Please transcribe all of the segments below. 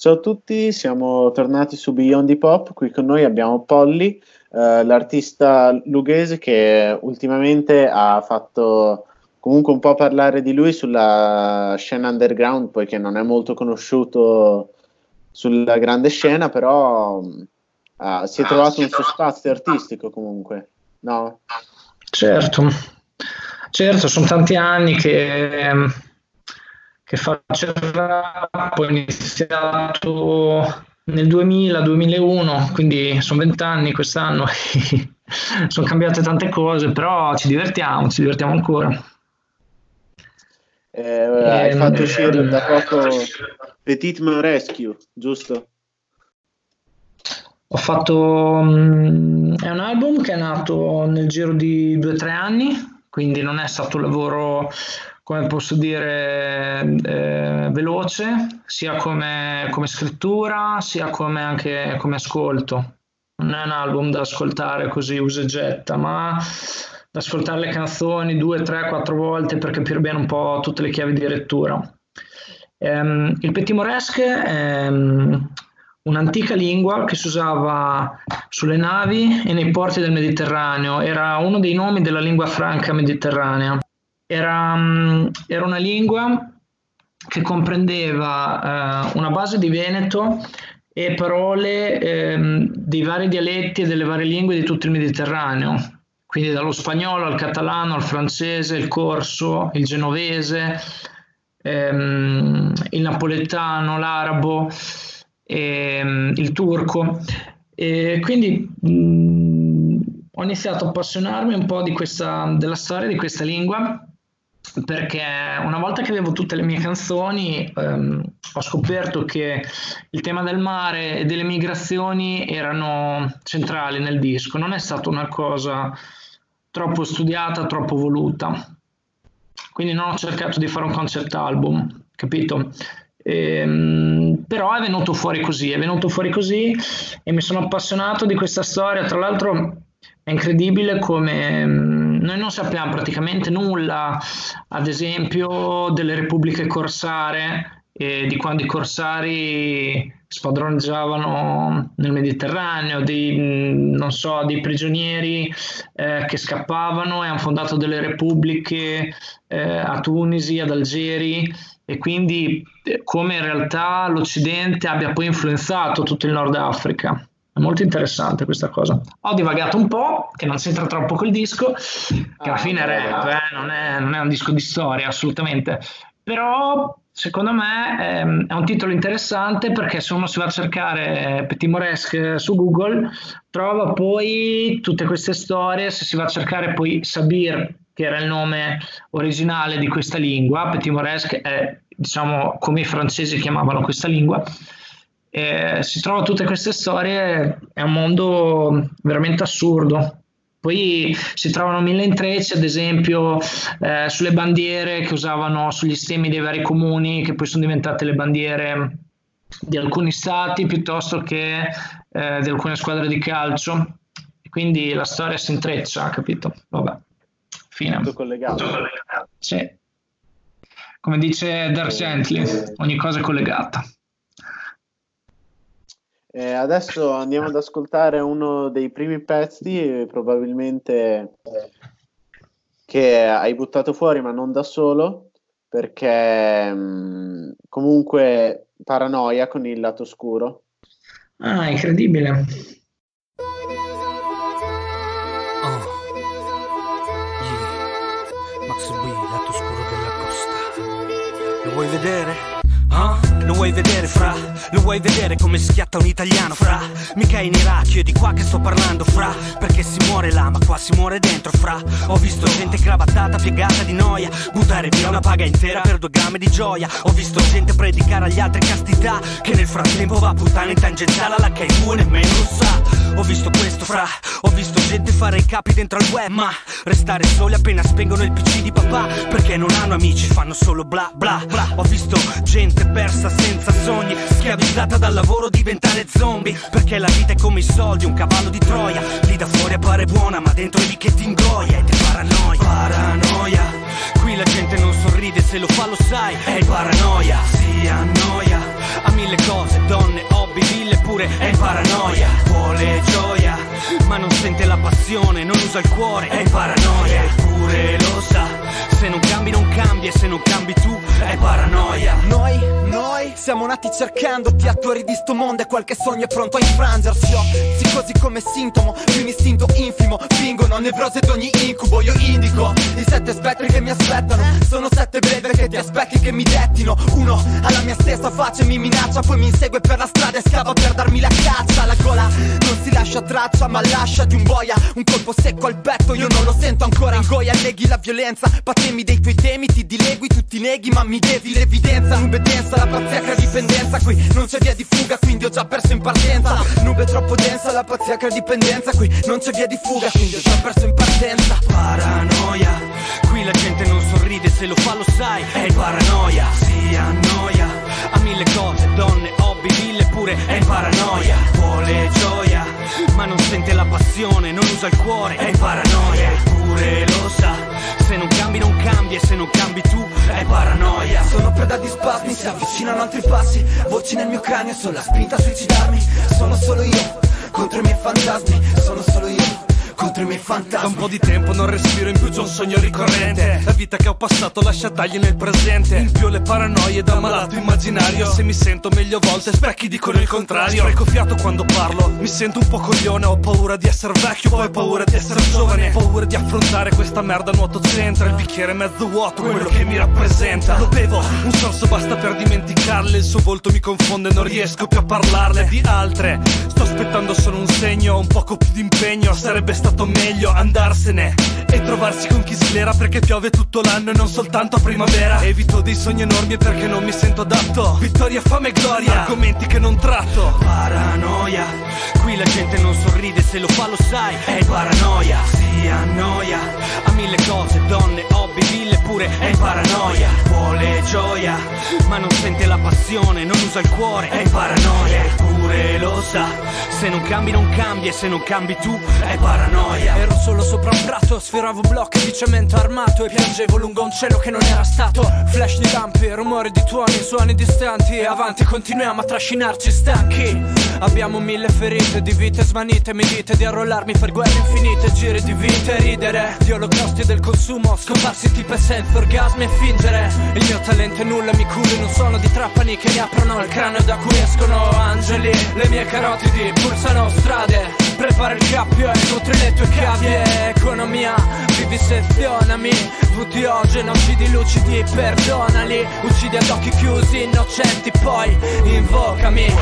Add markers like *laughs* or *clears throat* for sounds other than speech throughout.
Ciao a tutti, siamo tornati su Beyond Hip Hop. Qui con noi abbiamo Polly, eh, l'artista lughese che ultimamente ha fatto comunque un po' parlare di lui sulla scena underground, poiché non è molto conosciuto sulla grande scena, però uh, si è trovato un suo spazio artistico comunque, no? Certo, certo, sono tanti anni che che faccio il rap, ho iniziato nel 2000-2001, quindi sono vent'anni quest'anno, *laughs* sono cambiate tante cose, però ci divertiamo, ci divertiamo ancora. Eh, hai eh, fatto uscire da poco Petit Man Rescue, giusto? Ho fatto... Um, è un album che è nato nel giro di due o tre anni, quindi non è stato un lavoro come posso dire, eh, veloce, sia come, come, scrittura, sia come anche come ascolto. Non è un album da ascoltare così usa e getta, ma da ascoltare le canzoni due, tre, quattro volte per capire bene un po' tutte le chiavi di lettura. Um, il Petit Moresque è um, un'antica lingua che si usava sulle navi e nei porti del Mediterraneo, era uno dei nomi della lingua franca mediterranea era, mm, era una lingua che comprendeva eh, una base di Veneto e parole eh, dei vari dialetti e delle varie lingue di tutto il Mediterraneo, quindi dallo spagnolo al catalano, al francese, il corso, il genovese, ehm, il napoletano, l'arabo, ehm, il turco. E quindi mh, mm, ho iniziato a appassionarmi un po' questa, della storia di questa lingua perché una volta che avevo tutte le mie canzoni ehm, ho scoperto che il tema del mare e delle migrazioni erano centrali nel disco, non è stata una cosa troppo studiata, troppo voluta. Quindi non ho cercato di fare un concept album, capito? Ehm, però è venuto fuori così, è venuto fuori così e mi sono appassionato di questa storia. Tra l'altro è incredibile come noi non sappiamo praticamente nulla, ad esempio, delle repubbliche corsare e di quando i corsari spadroneggiavano nel Mediterraneo, non so, dei prigionieri eh, che scappavano e hanno fondato delle repubbliche eh, a Tunisi, ad Algeri e quindi eh, come in realtà l'Occidente abbia poi influenzato tutto il Nord Africa. È molto interessante questa cosa. Ho divagato un po', che non c'entra troppo col disco, che alla fine è rap, eh, non, è, non, è, un disco di storia assolutamente. Però secondo me ehm, è un titolo interessante perché se uno si va a cercare Petit Moresque su Google trova poi tutte queste storie, se si va a cercare poi Sabir, che era il nome originale di questa lingua, Petit Moresque è diciamo come i francesi chiamavano questa lingua, eh, si trovano tutte queste storie, è un mondo veramente assurdo. Poi si trovano mille intrecci, ad esempio, eh, sulle bandiere che usavano sugli stemmi dei vari comuni, che poi sono diventate le bandiere di alcuni stati piuttosto che eh, di alcune squadre di calcio. Quindi la storia si intreccia, capito? Vabbè, fine. Tutto collegato. Tutto collegato. Sì. Come dice Dark Gently, ogni cosa è collegata. Eh, adesso andiamo ad ascoltare uno dei primi pezzi, probabilmente che hai buttato fuori, ma non da solo, perché mh, mm, comunque paranoia con il lato scuro. Ah, incredibile. Oh. Yeah. Max B, lato scuro della costa. Lo vuoi vedere? Ah, lo vuoi vedere fra? Lo vuoi vedere come schiatta un italiano fra? Mica in Iraq, io di qua che sto parlando fra? Perché si muore là, ma qua si muore dentro fra? Ho visto gente cravattata, piegata di noia Buttare via una paga intera per due grammi di gioia. Ho visto gente predicare agli altri castità Che nel frattempo va a puttane in tangenziale alla K2 nemmeno lo sa. Ho visto questo fra, ho visto gente fare i capi dentro al web Ma restare soli appena spengono il pc di papà Perché non hanno amici, fanno solo bla bla bla. Ho visto gente persa senza sogni che è avvisata dal lavoro diventare zombie. Perché la vita è come i soldi, un cavallo di Troia. Lì da fuori appare buona ma dentro è lì che ti ingoia E te paranoia. Paranoia. Qui la gente non sorride, se lo fa lo sai È paranoia. Si annoia Ha mille cose, donne, hobby, ville pure È paranoia. Vuole gioia Ma non sente la passione, non usa il cuore È paranoia. Eppure lo sa Se non cambi non cambi e se non cambi tu È paranoia. Noi, noi siamo nati cercando di attori di sto mondo e qualche sogno è pronto a infrangersi. Ho psicosi come sintomo di un istinto infimo. Fingono nevrose d'ogni incubo Io indico i sette spettri che mi aspettano. Sono sette breve che ti aspetti che mi dettino. Uno alla mia stessa faccia e mi minaccia Poi mi insegue per la strada e scava per darmi la caccia. La gola non si lascia traccia ma lascia di un boia. Un colpo secco al petto io non lo sento ancora. Ingoia neghi la violenza Patemi dei tuoi temi ti dilegui tutti neghi ma mi devi l'evidenza. Nube densa la pazzia dipendenza Qui non c'è via di fuga quindi ho già perso in partenza. Nube troppo densa la pazzia dipendenza Qui non c'è via di fuga quindi ho già perso in partenza. Paranoia Qui la gente non sorride, se lo fa lo sai È paranoia. Si annoia Ha mille cose, donne, hobby, ville pure È paranoia. Vuole gioia Ma non sente la passione, non usa il cuore È paranoia. Eppure lo sa Se non cambi non cambi e se non cambi tu È paranoia. Sono preda di spasmi, si avvicinano altri passi. Voci nel mio cranio, sono la spinta a suicidarmi. Sono solo io, contro i miei fantasmi. Sono solo io, contro i miei Da un fantasmi po' di tempo non respiro in più, c'ho un sogno ricorrente. La vita che ho passato lascia tagli nel presente. In più le paranoie da malato immaginario. Se mi sento meglio a volte, specchi dicono il contrario. Spreco fiato quando parlo, mi sento un po' coglione. Ho paura di essere vecchio, poi ho paura di essere giovane. Paura di affrontare questa merda nuoto centra Il bicchiere mezzo vuoto, quello che mi rappresenta. Lo bevo, un sorso basta per dimenticarle. Il suo volto mi confonde, non riesco più a parlarle di altre. Sto aspettando solo un segno, un poco più di impegno. Sarebbe stato meglio andarsene e trovarsi con chi slera perché piove tutto l'anno e non soltanto a primavera. Evito dei sogni enormi perché non mi sento adatto. Vittoria, fame e gloria, argomenti che non tratto. Paranoia. Qui la gente non sorride, se lo fa lo sai. È paranoia. Si annoia. Ha mille cose, donne, ville pure È paranoia Vuole gioia Ma non sente la passione, non usa il cuore È paranoia Eppure lo sa Se non cambi non cambi e se non cambi tu È paranoia. Ero solo sopra un prato, sferravo blocchi di cemento armato E piangevo lungo un cielo che non era stato. Flash di lampi, rumore di tuoni, suoni distanti E avanti continuiamo a trascinarci stanchi. Abbiamo mille ferite di vite svanite Mi dite di arrollarmi per guerre infinite Giri di vite ridere Di olocausti del consumo Scomparsi tipo senza orgasmi e fingere. Il mio talento è nulla, mi curi Non sono di trapani che mi aprono. Il cranio da cui escono angeli Le mie carotidi pulsano strade. Prepara il cappio e nutri le tue cavie Economia, vivisezionami VTO, genocidi lucidi, perdonali. Uccidi ad occhi chiusi, innocenti, poi invocami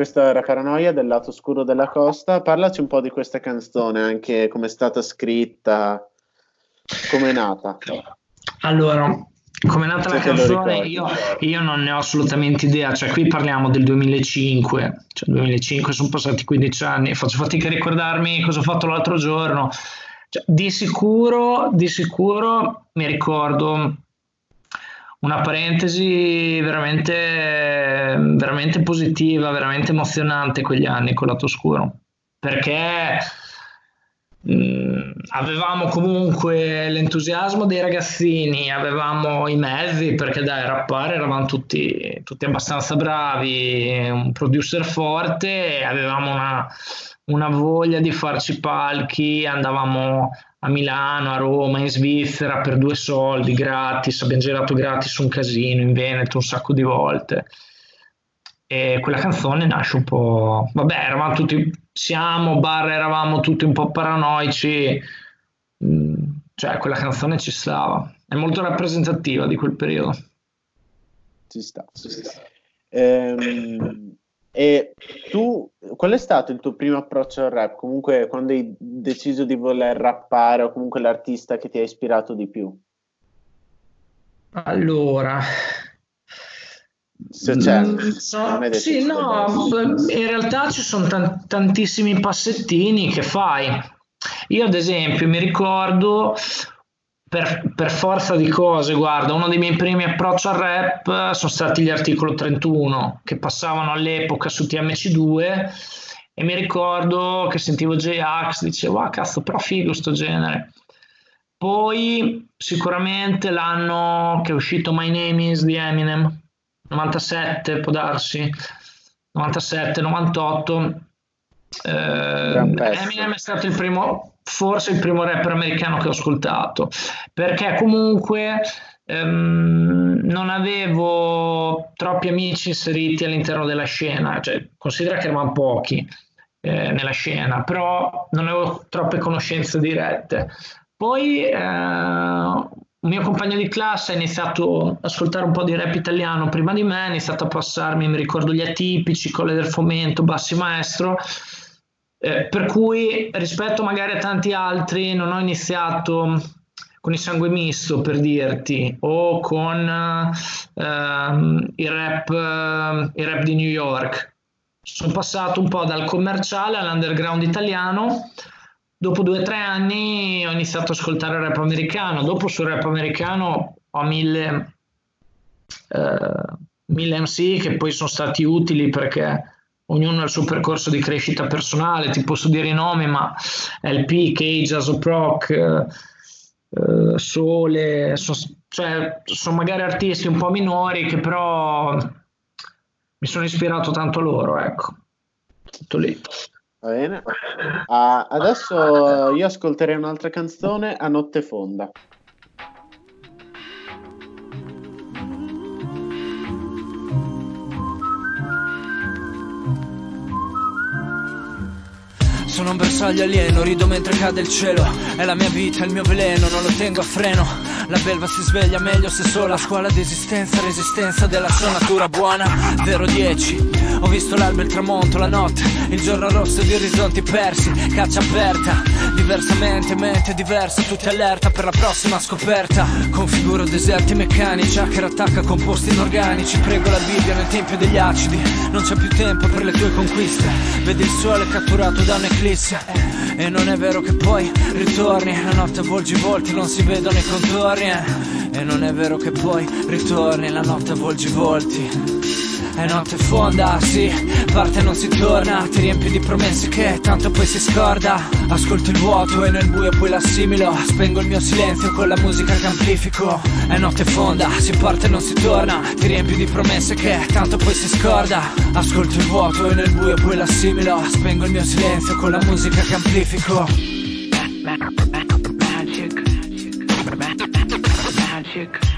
Questa era Paranoia del lato oscuro della costa. Parlaci un po' di questa canzone, anche come è stata scritta, come è nata. Allora, come è nata Se la canzone, io, io non ne ho assolutamente idea, cioè qui parliamo del 2005, cioè 2005 sono passati 15 anni, faccio fatica a ricordarmi cosa ho fatto l'altro giorno. Cioè, di sicuro, di sicuro mi ricordo una parentesi veramente, veramente positiva, veramente emozionante quegli anni con lato oscuro, perché mh, avevamo comunque l'entusiasmo dei ragazzini, avevamo i mezzi, perché dai, rappare eravamo tutti, tutti abbastanza bravi, un producer forte, avevamo una, una voglia di farci palchi, andavamo a Milano, a Roma, in Svizzera per due soldi gratis, abbiamo girato gratis un casino in Veneto un sacco di volte. E quella canzone nasce un po'. Vabbè, eravamo tutti siamo, barra eravamo tutti un po' paranoici, mm, cioè quella canzone ci stava, è molto rappresentativa di quel periodo. Ci sta. Ci sta. Ehm, e tu, qual è stato il tuo primo approccio al rap? Comunque, quando hai deciso di voler rappare, o comunque l'artista che ti ha ispirato di più? Allora, se c'è, mm, so, sì, no, in realtà ci sono t- tantissimi passettini che fai. Io, ad esempio, mi ricordo per, per, forza di cose, guarda, uno dei miei primi approcci al rap sono stati gli articoli 31 che passavano all'epoca su TMC2 e mi ricordo che sentivo J-Ax, dicevo, ah cazzo, però figo sto genere. Poi sicuramente l'anno che è uscito My Name is di Eminem, 97 può darsi, 97, 98. Eh, Eminem è stato il primo, forse il primo rapper americano che ho ascoltato, perché comunque ehm, non avevo troppi amici inseriti all'interno della scena, cioè, considera che erano pochi eh, nella scena, però non avevo troppe conoscenze dirette. Poi eh, un mio compagno di classe ha iniziato ad ascoltare un po' di rap italiano prima di me, ha iniziato a passarmi, mi ricordo, gli atipici, Colle del Fomento, Bassi Maestro, eh, per cui rispetto magari a tanti altri non ho iniziato con il sangue misto per dirti o con uh, il, rap, il rap di New York. Sono passato un po' dal commerciale all'underground italiano dopo due o tre anni ho iniziato ad ascoltare il rap americano. Dopo sul rap americano ho mille, eh, mille MC che poi sono stati utili perché ognuno ha il suo percorso di crescita personale. Ti posso dire i nomi, ma LP, Cage, Asoproc, eh, eh, Sole, so, cioè sono magari artisti un po' minori che però mi sono ispirato tanto loro, ecco. Tutto lì. Va bene. Uh, adesso io ascolterei un'altra canzone a notte fonda. Sono un bersaglio alieno, rido mentre cade il cielo. È la mia vita, il mio veleno, non lo tengo a freno. La belva si sveglia meglio se sola. Scuola di esistenza, resistenza della sua natura buona. 010 ho visto l'alba e il tramonto, la notte, il giorno rosso di orizzonti persi, caccia aperta, diversamente, mente diversa, tutti allerta per la prossima scoperta. Configuro deserti meccanici, hacker attacca composti inorganici, prego la Bibbia nel tempio degli acidi, non c'è più tempo per le tue conquiste, vedi il sole catturato da un'eclisse. E non è vero che poi ritorni, la notte volgi i volti, non si vedono i contorni. E non è vero che poi ritorni, la notte volgi i volti. È notte fonda, sì, parte non si torna. Ti riempi di promesse che tanto poi si scorda. Ascolto il vuoto e nel buio poi l'assimilo. Spengo il mio silenzio con la musica che amplifico. È notte fonda, si parte non si torna. Ti riempi di promesse che tanto poi si scorda. Ascolto il vuoto e nel buio poi l'assimilo. Spengo il mio silenzio con la musica che amplifico. Magic. Magic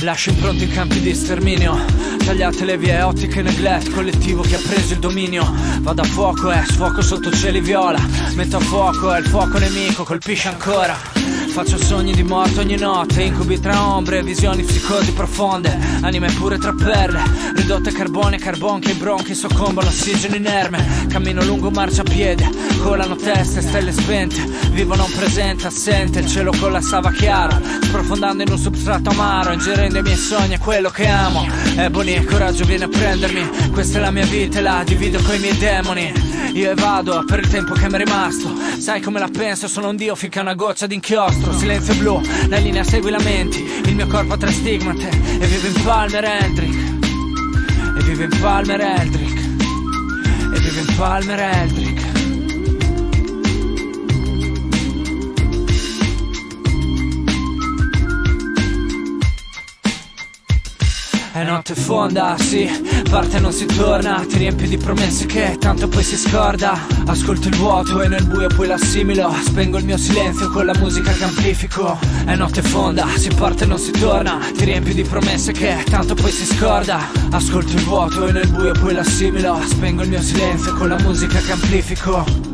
Lascio impronte in campi di sterminio. Tagliate le vie ottiche neglect Collettivo che ha preso il dominio. Vado a fuoco e eh, sfuoco sotto cieli viola. Metto a fuoco e il fuoco nemico colpisce ancora Faccio sogni di morte ogni notte, incubi tra ombre, visioni psicosi profonde, anime pure tra perle, ridotte carbone, carbon che i bronchi soccombono, ossigeno inerme, cammino lungo marciapiede, colano teste, stelle spente, vivo non presente, assente, il cielo collassava chiaro, sprofondando in un substrato amaro, ingerendo i miei sogni e quello che amo, ebony, coraggio viene a prendermi, questa è la mia vita e la divido coi miei demoni. Io evado per il tempo che mi è rimasto. Sai come la penso, sono un dio finché una goccia d'inchiostro. Silenzio blu, la linea segui la menti Il mio corpo ha tre stigmate E vivo in Palmer Eldrick. E vivo in Palmer Eldrick. E vivo in Palmer Eldrick È notte fonda, sì, parte non si torna. Ti riempi di promesse che tanto poi si scorda. Ascolto il vuoto e nel buio poi l'assimilo. Spengo il mio silenzio con la musica che amplifico. È notte fonda, si parte non si torna. Ti riempi di promesse che tanto poi si scorda. Ascolto il vuoto e nel buio poi l'assimilo. Spengo il mio silenzio con la musica che amplifico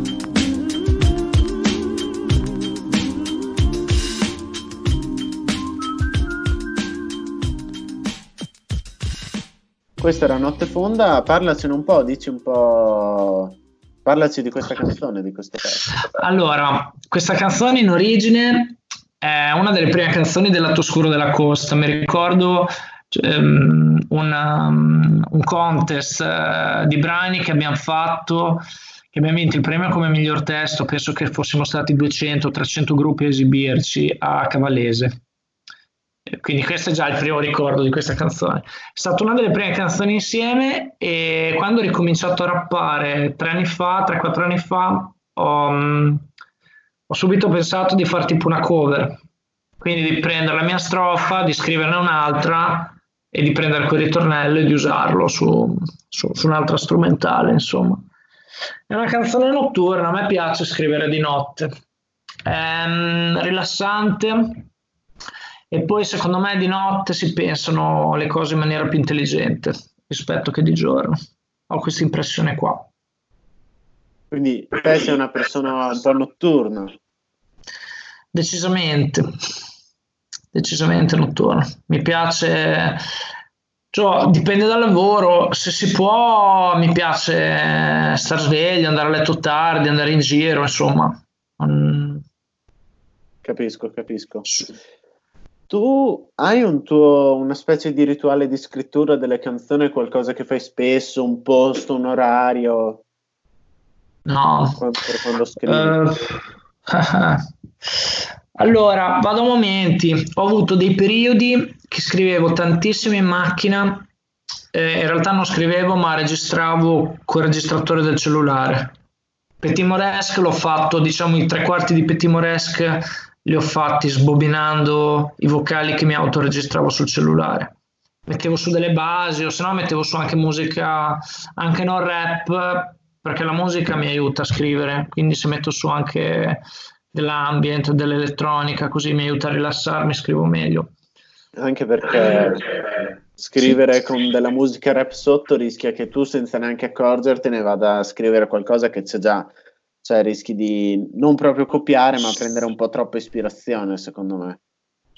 Questa era Notte Fonda, parlacene un po', dici un po'... Parlaci di questa canzone, di questo pezzo. Allora, questa canzone in origine è una delle prime canzoni del lato scuro della costa. Mi ricordo um, una, um, un contest uh, di brani che abbiamo fatto, che abbiamo vinto il premio come miglior testo. Penso che fossimo stati 200-300 gruppi a esibirci a Cavallese quindi questo è già il primo ricordo di questa canzone. È stata una delle prime canzoni insieme e quando ho ricominciato a rappare tre anni fa, 3-4 anni fa, ho, mm, ho, subito pensato di fare tipo una cover, quindi di prendere la mia strofa, di scriverne un'altra e di prendere quel ritornello e di usarlo su, su, su un'altra strumentale, insomma. È una canzone notturna, a me piace scrivere di notte. È um, rilassante, e poi secondo me di notte si pensano le cose in maniera più intelligente rispetto che di giorno. Ho questa impressione qua. Quindi te sei una persona un po' notturna. Decisamente, decisamente notturna. Mi piace, cioè, dipende dal lavoro, se si può mi piace star sveglio, andare a letto tardi, andare in giro, insomma. Capisco, capisco. Tu hai un tuo, una specie di rituale di scrittura delle canzoni, qualcosa che fai spesso, un posto, un orario? No. Quando, quando scrivi? Uh, *laughs* allora, vado a momenti. Ho avuto dei periodi che scrivevo tantissimo in macchina. Eh, in realtà non scrivevo, ma registravo col registratore del cellulare. Petit Moresque l'ho fatto, diciamo, i tre quarti di Petit Moresque li ho fatti sbobinando i vocali che mi autoregistravo sul cellulare. Mettevo su delle basi o se no mettevo su anche musica, anche non rap, perché la musica mi aiuta a scrivere, quindi se metto su anche dell'ambient, dell'elettronica, così mi aiuta a rilassarmi, scrivo meglio. Anche perché scrivere sì. con della musica rap sotto rischia che tu senza neanche accorgertene vada a scrivere qualcosa che c'è già cioè rischi di non proprio copiare, ma prendere un po' troppa ispirazione, secondo me.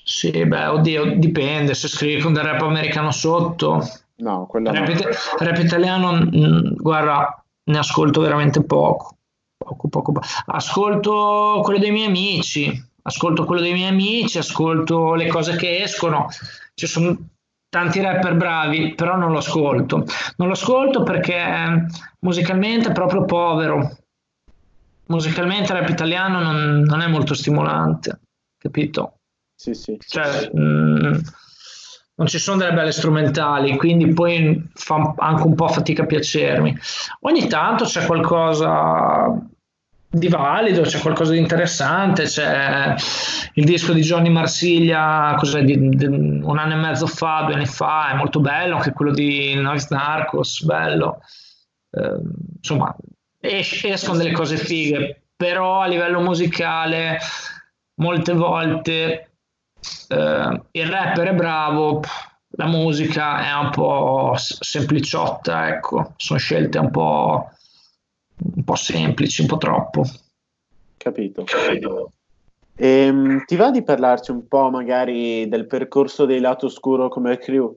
Sì, beh, oddio, dipende, se scrivi con del rap americano sotto. No, quello rap, no. rap italiano, mh, mm, guarda, ne ascolto veramente poco. Poco, poco, poco. Ascolto quello dei miei amici, ascolto quello dei miei amici, ascolto le cose che escono. Ci sono tanti rapper bravi, però non lo ascolto. Non lo ascolto perché musicalmente è proprio povero musicalmente il rap italiano non, non, è molto stimolante, capito? Sì, sì. Cioè, mh, mm, non ci sono delle belle strumentali, quindi poi fa anche un po' fatica a piacermi. Ogni tanto c'è qualcosa di valido, c'è qualcosa di interessante, c'è il disco di Johnny Marsiglia di, di, un anno e mezzo fa, due anni fa, è molto bello, anche quello di Noise Narcos, bello. Eh, insomma, es- escono delle cose fighe, però a livello musicale molte volte eh, il rapper è bravo, la musica è un po' sempliciotta, ecco, sono scelte un po', un po' semplici, un po' troppo. Capito. Capito. E, ehm, ti va di parlarci un po' magari del percorso dei lato oscuro come crew?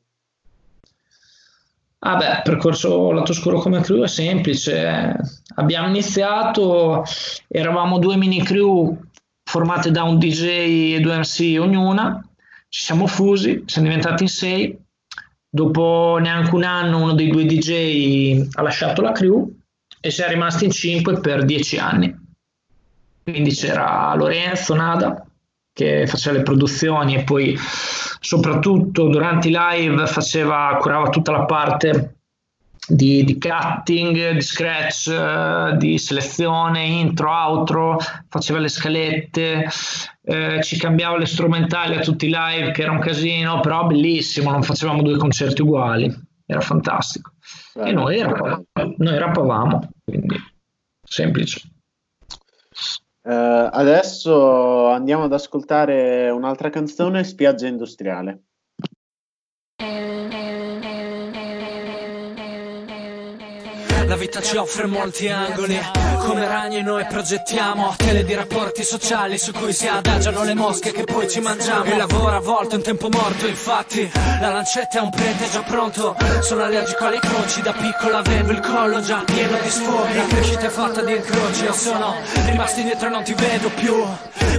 Ah beh, percorso lato scuro come crew è semplice. Abbiamo iniziato, eravamo due mini crew formate da un DJ e due MC ognuna, ci siamo fusi, siamo diventati in sei. Dopo neanche un anno uno dei due DJ ha lasciato la crew e si è rimasti in cinque per dieci anni. Quindi c'era Lorenzo Nada che faceva le produzioni e poi soprattutto durante i live faceva, curava tutta la parte di, di, cutting, di scratch, di selezione, intro, outro, faceva le scalette, eh, ci cambiava le strumentali a tutti i live, che era un casino, però bellissimo, non facevamo due concerti uguali, era fantastico. Beh, e noi, rappavamo, noi rappavamo, quindi semplice. Uh, adesso andiamo ad ascoltare un'altra canzone, Spiaggia Industriale. La vita ci offre molti angoli, come ragni noi progettiamo tele di rapporti sociali su cui si adagiano le mosche che poi ci mangiamo. Il lavoro a volte è un tempo morto, infatti la lancetta è un prete già pronto. Sono allergico alle croci, da piccolo avevo il collo già pieno di sfoghi. La crescita è fatta di incroci, io sono rimasto indietro e non ti vedo più.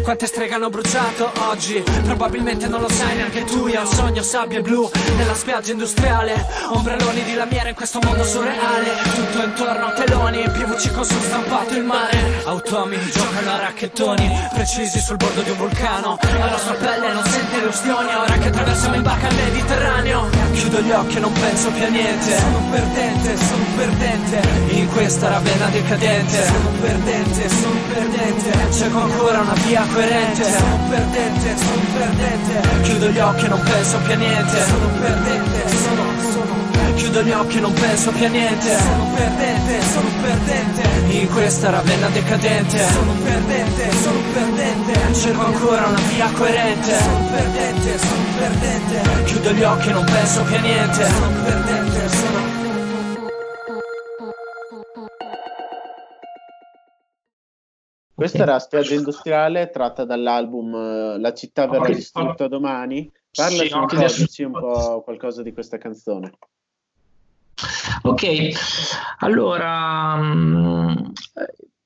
Quante streghe hanno bruciato oggi? Probabilmente non lo sai neanche tu. Io sogno sabbia blu nella spiaggia industriale. Ombrelloni di lamiera in questo mondo surreale. Tutto intorno a teloni, PVC con sul stampato il mare. Automi giocano a racchettoni, precisi sul bordo di un vulcano. La nostra pelle non sente le ustioni. Ora che attraversiamo in barca il Mediterraneo. Chiudo gli occhi e non penso più a niente. Sono un perdente, sono un perdente. In questa ravenna decadente. Sono un perdente, sono un perdente. Cerco ancora una via coerente Sono un perdente, sono un perdente Chiudo gli occhi e non penso più a niente Sono un perdente, sono, sono Chiudo gli occhi e non penso più a niente. Sono un perdente, sono un perdente. In questa ravenna decadente. Sono un perdente, sono un perdente. Cerco ancora una via coerente. Sono un perdente, sono un perdente. Chiudo gli occhi e non penso più a niente. Sono un perdente, sono Questa era Spiaggia Industriale tratta dall'album eh, La città verrà distrutta domani. Parlaci sì, un po', dici un po' qualcosa di questa canzone. Ok, allora um,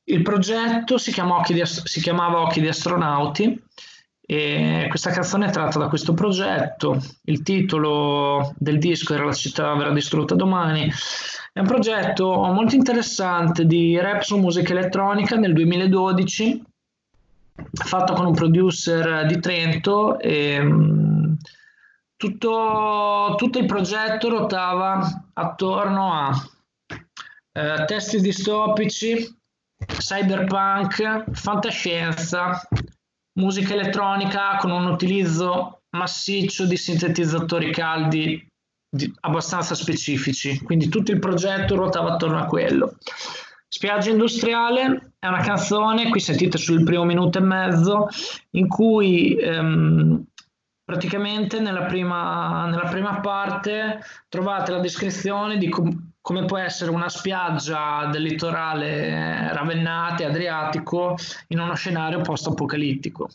il progetto si, di, si, chiamava Occhi di astronauti e questa canzone è tratta da questo progetto. Il titolo del disco era La città verrà distrutta domani è un progetto molto interessante di rap su musica elettronica nel 2012, fatto con un producer di Trento e mm, tutto, tutto il progetto ruotava attorno a eh, testi distopici, cyberpunk, fantascienza, musica elettronica con un utilizzo massiccio di sintetizzatori caldi di, abbastanza specifici, quindi tutto il progetto ruotava attorno a quello. Spiaggia industriale è una canzone, qui sentite sul primo minuto e mezzo, in cui ehm, praticamente nella prima, nella prima, parte trovate la descrizione di com- come può essere una spiaggia del litorale ravennate, adriatico, in uno scenario post-apocalittico.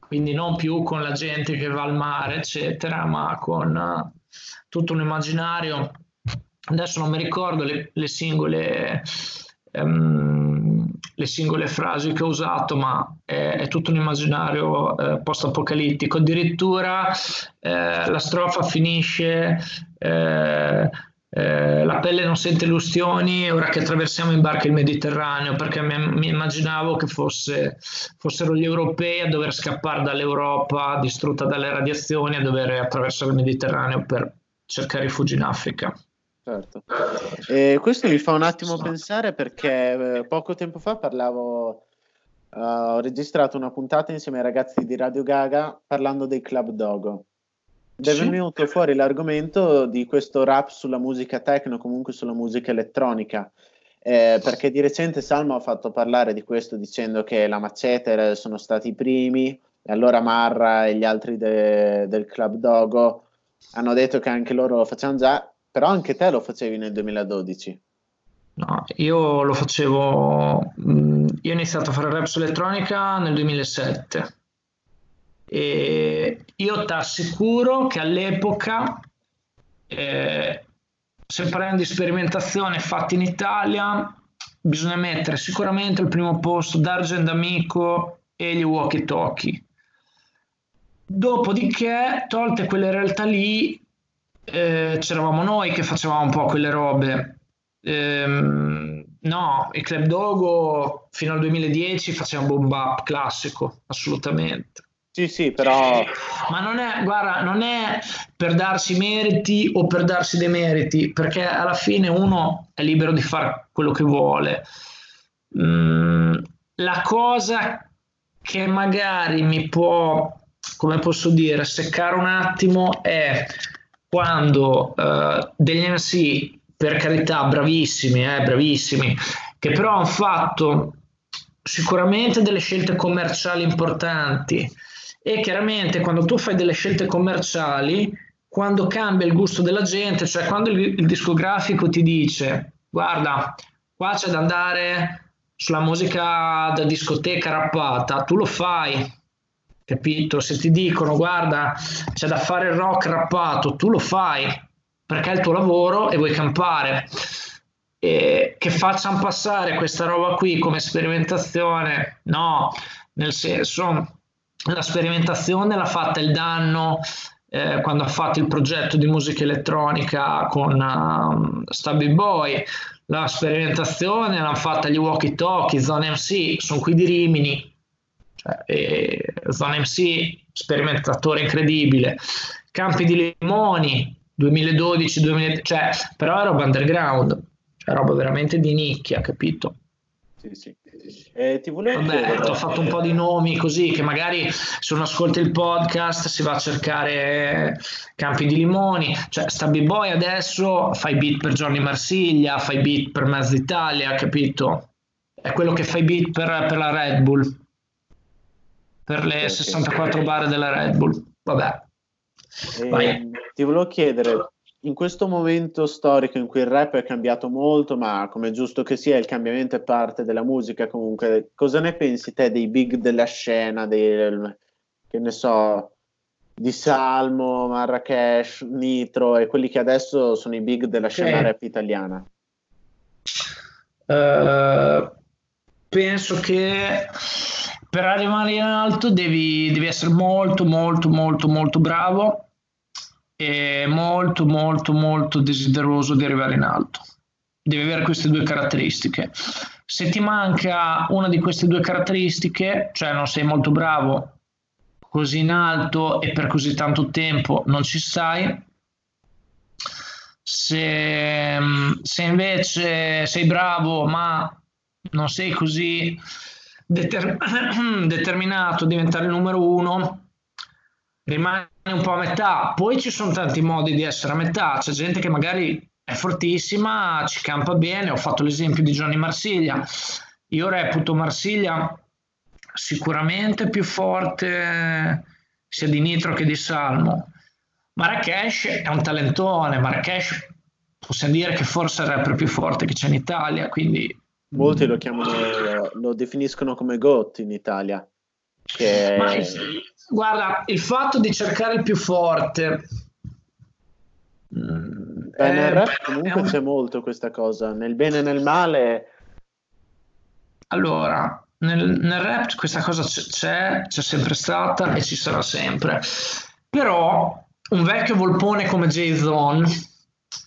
Quindi non più con la gente che va al mare, eccetera, ma con tutto un immaginario. Adesso non mi ricordo le, le singole, um, le singole frasi che ho usato, ma è, è tutto un immaginario eh, post-apocalittico. Addirittura eh, la strofa finisce. Eh, eh, la pelle non sente le ustioni ora che attraversiamo in barca il Mediterraneo, perché mi, mi immaginavo che fosse, fossero gli europei a dover scappare dall'Europa distrutta dalle radiazioni, a dover attraversare il Mediterraneo per cercare rifugio in Africa. Certo. E questo mi fa un attimo pensare perché eh, poco tempo fa parlavo, uh, ho registrato una puntata insieme ai ragazzi di Radio Gaga parlando dei Club Dogo. Ed è venuto fuori l'argomento di questo rap sulla musica techno, comunque sulla musica elettronica. Eh, perché di recente Salmo ha fatto parlare di questo dicendo che la Macete sono stati i primi, e allora Marra e gli altri de- del Club Dogo hanno detto che anche loro lo facevano già, però anche te lo facevi nel 2012. No, io lo facevo, mh, io ho iniziato a fare rap su elettronica nel 2007 e io ti assicuro che all'epoca, eh, se parliamo di sperimentazione fatta in Italia, bisogna mettere sicuramente al primo posto Dargen D'Amico e gli walkie talkie Dopodiché, tolte quelle realtà lì, eh, c'eravamo noi che facevamo un po' quelle robe. Ehm, no, il Club Dogo fino al 2010 faceva un bomb up classico, assolutamente. Sì, sì, però... Ma non è, guarda, non è per darsi meriti o per darsi dei meriti, perché alla fine uno è libero di fare quello che vuole. Mm, la cosa che magari mi può, come posso dire, seccare un attimo è quando uh, degli MC, per carità, bravissimi, eh, bravissimi, che però hanno fatto sicuramente delle scelte commerciali importanti. E chiaramente quando tu fai delle scelte commerciali, quando cambia il gusto della gente, cioè quando il, il discografico ti dice guarda, qua c'è da andare sulla musica da discoteca rappata, tu lo fai, capito? Se ti dicono guarda, c'è da fare il rock rappato, tu lo fai perché è il tuo lavoro e vuoi campare. E che facciano passare questa roba qui come sperimentazione, no, nel senso la sperimentazione l'ha fatta il danno eh, quando ha fatto il progetto di musica elettronica con uh, Stubby Boy, la sperimentazione l'hanno fatta gli Walkie Talkie, Zone MC, sono qui di Rimini, cioè, Zone MC, sperimentatore incredibile, Campi di Limoni, 2012, 2000, cioè, però è roba underground, cioè roba veramente di nicchia, capito? Sì, sì. Eh, ti volevo Vabbè, chiedere... ho fatto un po' di nomi così che magari se uno ascolta il podcast si va a cercare Campi di Limoni, cioè sta B-Boy adesso fai beat per Johnny Marsiglia, fai beat per Mezza Italia, capito? È quello che fai beat per, per la Red Bull, per le 64 barre della Red Bull. Vabbè. Eh, ti volevo chiedere, in questo momento storico in cui il rap è cambiato molto, ma come è giusto che sia, il cambiamento è parte della musica comunque, cosa ne pensi te dei big della scena, dei, che ne so, di Salmo, Marrakesh, Nitro e quelli che adesso sono i big della scena okay. rap italiana? Uh, penso che per arrivare in alto devi, devi essere molto, molto, molto, molto bravo è molto molto molto desideroso di arrivare in alto. Devi avere queste due caratteristiche. Se ti manca una di queste due caratteristiche, cioè non sei molto bravo così in alto e per così tanto tempo non ci stai. Se, se invece sei bravo ma non sei così deter- *clears throat* determinato diventare il numero uno, rimani un po' a metà. Poi ci sono tanti modi di essere a metà. C'è gente che magari è fortissima, ci campa bene. Ho fatto l'esempio di Johnny Marsiglia. Io reputo Marsiglia sicuramente più forte sia di Nitro che di Salmo. Marrakesh è un talentone. Marrakesh possiamo dire che forse è il rapper più forte che c'è in Italia. Quindi molti lo chiamano, lo definiscono come GOT in Italia. Che... Ma Guarda, il fatto di cercare il più forte. Beh, nel rap comunque un... c'è molto questa cosa, nel bene e nel male. Allora, nel, nel rap questa cosa c'è, c'è sempre stata e ci sarà sempre. Però un vecchio volpone come Jason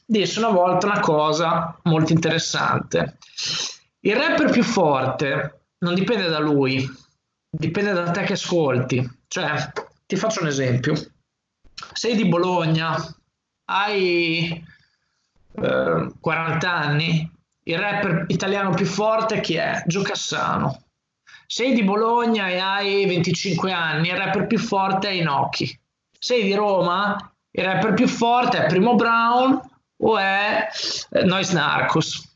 disse una volta una cosa molto interessante. Il rapper più forte non dipende da lui, dipende da te che ascolti. Cioè, ti faccio un esempio. Sei di Bologna, hai eh, 40 anni, il rapper italiano più forte chi è? Gio Cassano. Sei di Bologna e hai 25 anni, il rapper più forte è Inoki. Sei di Roma, il rapper più forte è Primo Brown o è eh, Nois Narcos.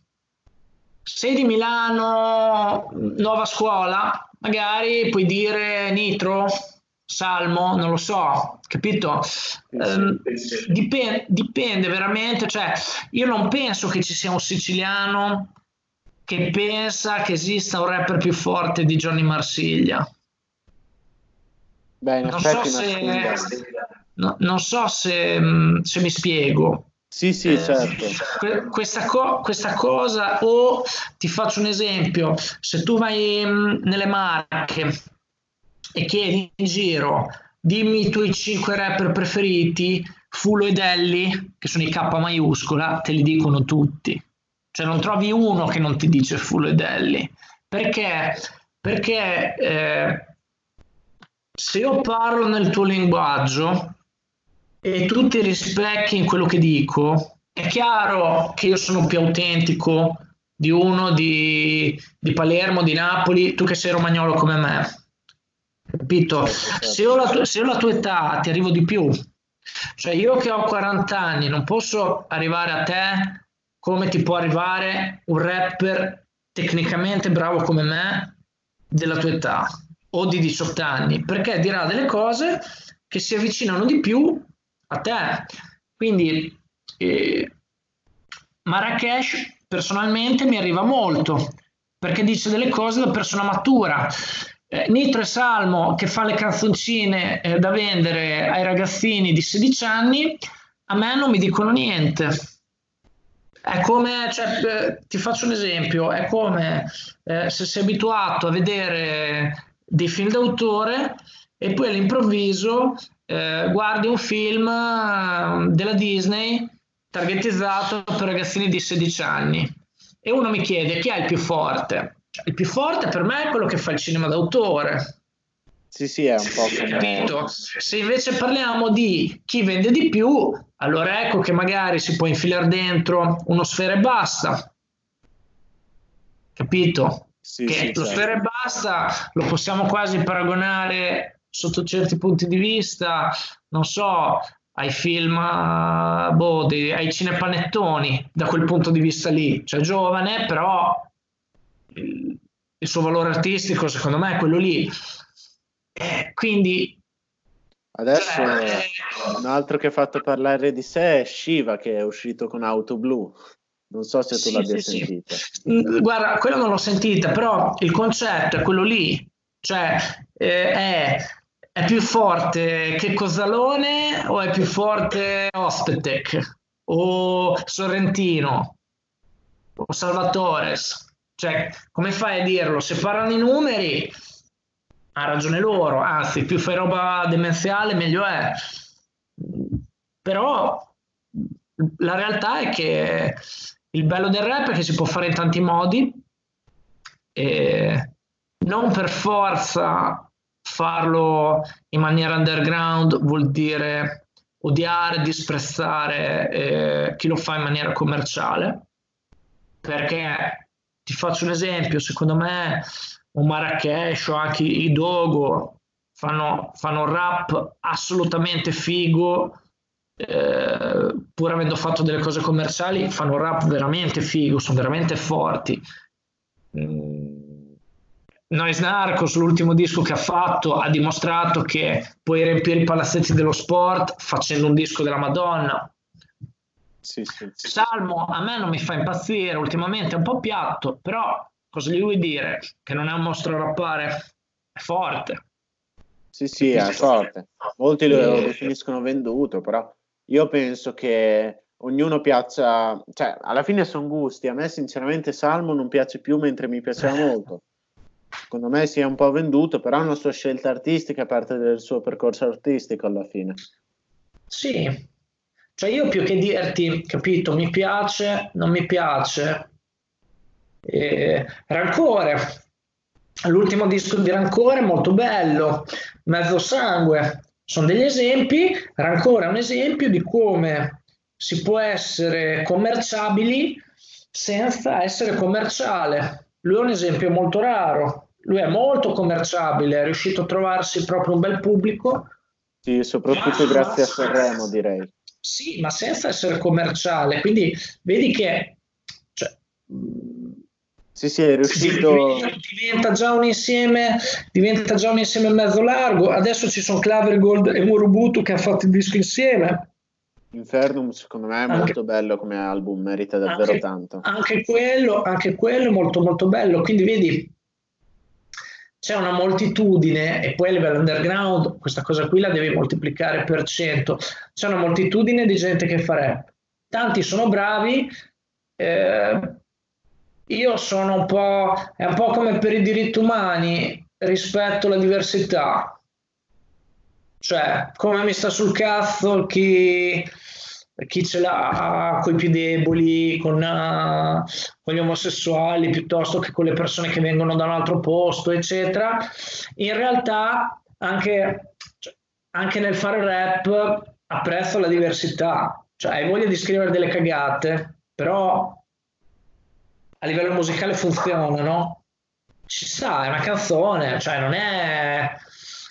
Sei di Milano, nuova scuola, magari puoi dire Nitro, Salmo, non lo so, capito? Um, dipende, dipende veramente, cioè io non penso che ci sia un siciliano che pensa che esista un rapper più forte di Johnny Marsiglia. Beh, non so, se, no, non so se, se, mi spiego. Sì, sì, eh, certo. Questa, co- questa, cosa, o ti faccio un esempio, se tu vai nelle Marche e chiedi in giro dimmi i tuoi 5 rapper preferiti, Fulo e Delli, che sono i K maiuscola, te li dicono tutti. Cioè non trovi uno che non ti dice Fulo e Delli. Perché? Perché eh, se io parlo nel tuo linguaggio e tu ti rispecchi in quello che dico, è chiaro che io sono più autentico di uno di, di Palermo, di Napoli, tu che sei romagnolo come me. Capito? Se io, la, se io la tua età ti arrivo di più, cioè io che ho 40 anni non posso arrivare a te come ti può arrivare un rapper tecnicamente bravo come me della tua età o di 18 anni, perché dirà delle cose che si avvicinano di più a te. Quindi eh, Marrakesh personalmente mi arriva molto perché dice delle cose da persona matura. Eh, Nitro e Salmo che fa le canzoncine eh, da vendere ai ragazzini di 16 anni, a me non mi dicono niente. È come, cioè, eh, ti faccio un esempio, è come eh, se sei abituato a vedere dei film d'autore e poi all'improvviso eh, guardi un film eh, della Disney targetizzato per ragazzini di 16 anni e uno mi chiede chi è il più forte. Cioè, il più forte per me è quello che fa il cinema d'autore. Sì, sì, è un po' come... Capito? Se invece parliamo di chi vende di più, allora ecco che magari si può infilare dentro uno sfera e basta. Capito? Sì, che sì, lo certo. sfera e basta lo possiamo quasi paragonare sotto certi punti di vista, non so, ai film, eh, boh, dei- ai cinepanettoni, da quel punto di vista lì. Cioè giovane, però il, il suo valore artistico secondo me è quello lì. Eh, quindi Adesso Cioè, un altro che ha fatto parlare di sé è Shiva che è uscito con Auto Blu. Non so se tu Sì, l'abbia sì, sì. sentita. Mm, Guarda, quello non l'ho sentita, però il concetto è quello lì, cioè eh, è, è più forte che Cosalone o è più forte Ospetec o Sorrentino o Salvatores? Cioè, come fai a dirlo? Se parlano i numeri, ha ragione loro, anzi, più fai roba demenziale meglio è. Però la realtà è che il bello del rap è che si può fare in tanti modi e non per forza farlo in maniera underground vuol dire odiare, disprezzare eh, chi lo fa in maniera commerciale perché ti faccio un esempio secondo me un Marrakesh o anche i Dogo fanno, fanno rap assolutamente figo eh, pur avendo fatto delle cose commerciali, fanno rap veramente figo, sono veramente forti. Mm. Noise Narcos, l'ultimo disco che ha fatto, ha dimostrato che puoi riempire i palazzetti dello sport facendo un disco della Madonna. Sì, sì. Salmo a me non mi fa impazzire, ultimamente è un po' piatto, però cosa gli vuoi dire? Che non è un mostro rappare? È forte. Sì, sì, è forte. Molti lo definiscono venduto, però io penso che ognuno piaccia, cioè alla fine sono gusti. A me sinceramente Salmo non piace più mentre mi piaceva *laughs* molto. Secondo me si è un po' venduto, però è una sua scelta artistica, parte del suo percorso artistico alla fine. Sì, cioè io più che dirti, capito, mi piace, non mi piace. Eh, Rancore, l'ultimo disco di Rancore è molto bello, Mezzo Sangue, sono degli esempi, Rancore è un esempio di come si può essere commerciabili senza essere commerciale. Lui è un esempio molto raro, lui è molto commerciabile, è riuscito a trovarsi proprio un bel pubblico Sì, soprattutto grazie a Sanremo, direi. sì, ma senza essere commerciale. Quindi vedi che cioè, Sì, sì, è riuscito. diventa, diventa già un insieme, diventa già un insieme mezzo largo. Adesso ci sono Clavergold e Murubutu che hanno fatto il disco insieme. Infernum, secondo me, è Anche- molto bello come album, merita davvero Anche- tanto. Anche quello, anche quello è molto molto bello. Quindi vedi, c'è una moltitudine, e poi a livello underground questa cosa qui la devi moltiplicare per cento. C'è una moltitudine di gente che fa rap. Tanti sono bravi. eh, io sono un po', è un po' come per i diritti umani rispetto alla diversità. Cioè, come mi sta sul cazzo chi, chi ce l'ha con i più deboli, con, eh, con gli omosessuali, piuttosto che con le persone che vengono da un altro posto, eccetera. In realtà anche, cioè, anche nel fare rap apprezzo la diversità, cioè hai voglia di scrivere delle cagate, però a livello musicale funziona, no? Ci sa, è una canzone, cioè non è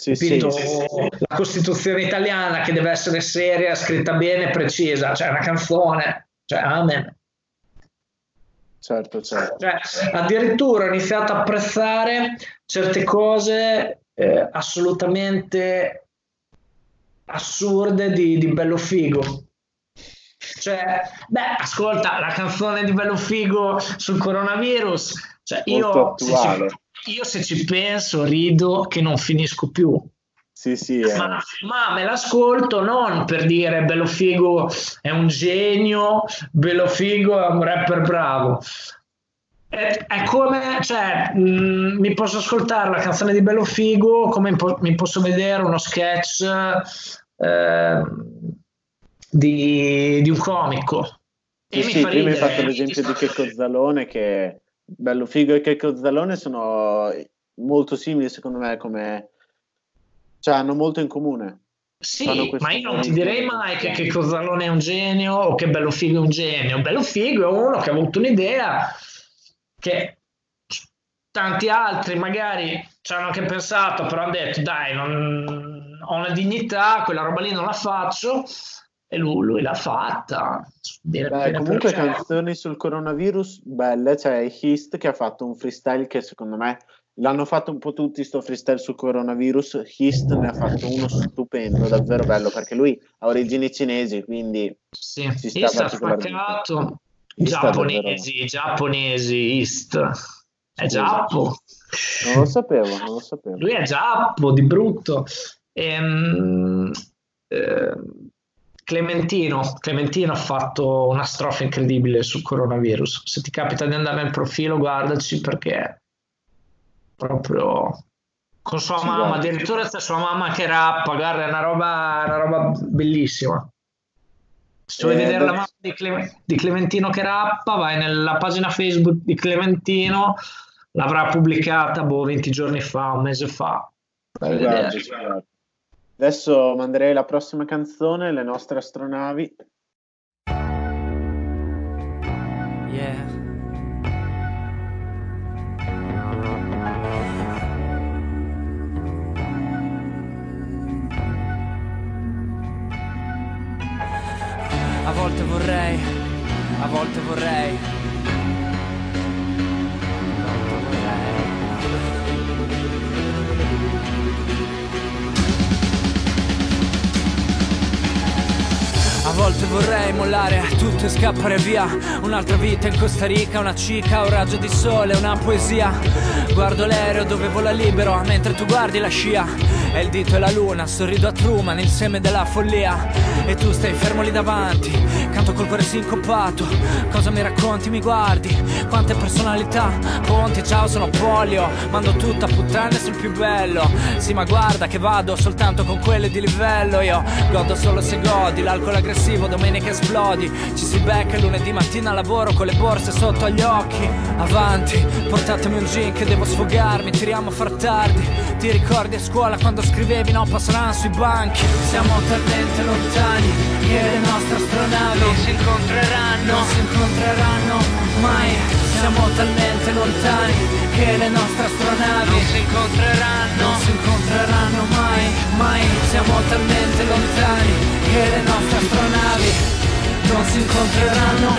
sì, capito, sì, sì, la Costituzione italiana che deve essere seria, scritta bene, precisa, cioè una canzone, cioè amen. Certo, certo. Cioè, addirittura ho iniziato a apprezzare certe cose eh, assolutamente assurde di, di Bello Figo. Cioè, beh, ascolta, la canzone di Bello Figo sul coronavirus, cioè io se, ci, io se, ci, penso rido che non finisco più. Sì, sì, eh. ma, ma, me l'ascolto non per dire Bello Figo è un genio, Bello Figo è un rapper bravo. È, è come, cioè, mh, mm, mi posso ascoltare la canzone di Bello Figo come mi posso vedere uno sketch eh, di, di, un comico. E sì, mi sì, prima hai fatto l'esempio di Checco Zalone che Bello Figo e Checco Zalone sono molto simili secondo me come cioè hanno molto in comune. Sì, ma io non ti direi mai che, che Cozzalone è un genio o che Bello Figo è un genio. Bello Figo è uno che ha avuto un'idea che tanti altri magari ci hanno anche pensato, però hanno detto dai, non, ho una dignità, quella roba lì non la faccio e lui, lui l'ha fatta. Beh, comunque canzoni sul coronavirus belle, c'è cioè Hist che ha fatto un freestyle che secondo me L'hanno fatto un po' tutti sto freestyle sul coronavirus, Hist ne ha fatto uno stupendo, davvero bello, perché lui ha origini cinesi, quindi sì, si sta Hist ha spaccato, giapponesi, giapponesi, Hist, è Giappo. Non lo sapevo, non lo sapevo. Lui è Giappo, di brutto. Ehm, eh, Clementino, Clementino ha fatto una strofa incredibile sul coronavirus. Se ti capita di andare nel profilo, guardaci perché proprio con sua sì, mamma, guarda. addirittura c'è sua mamma che rappa, guarda, è una roba, una roba bellissima. Se vuoi eh, vedere la mamma di, Cle- di, Clementino che rappa, vai nella pagina Facebook di Clementino, l'avrà pubblicata boh, 20 giorni fa, un mese fa. Guarda, Adesso manderei la prossima canzone, Le nostre astronavi. Yeah. A volte vorrei, a volte vorrei. Volte vorrei mollare tutto e scappare via. Un'altra vita in Costa Rica, una cica, un raggio di sole, una poesia. Guardo l'aereo dove vola libero mentre tu guardi la scia è il dito e la luna, sorrido a Truman, il seme della follia. E tu stai fermo lì davanti, canto col cuore sincopato. Cosa mi racconti, mi guardi, quante personalità? Ponti, ciao sono polio, mando tutta puttane sul più bello. Sì ma guarda che vado soltanto con quelle di livello. Io godo solo se godi, l'alcol aggressivo, domenica esplodi. Ci si becca lunedì mattina lavoro con le borse sotto agli occhi. Avanti, portatemi un gin che devo sfogarmi, tiriamo a far tardi. Ti ricordi a scuola quando quando scrivevi no passeranno sui banchi. Siamo talmente lontani che le nostre astronavi Non si incontreranno, non si incontreranno mai. Siamo talmente lontani che le nostre astronavi Non si incontreranno, non si incontreranno mai Mai. Siamo talmente lontani che le nostre astronavi Non si incontreranno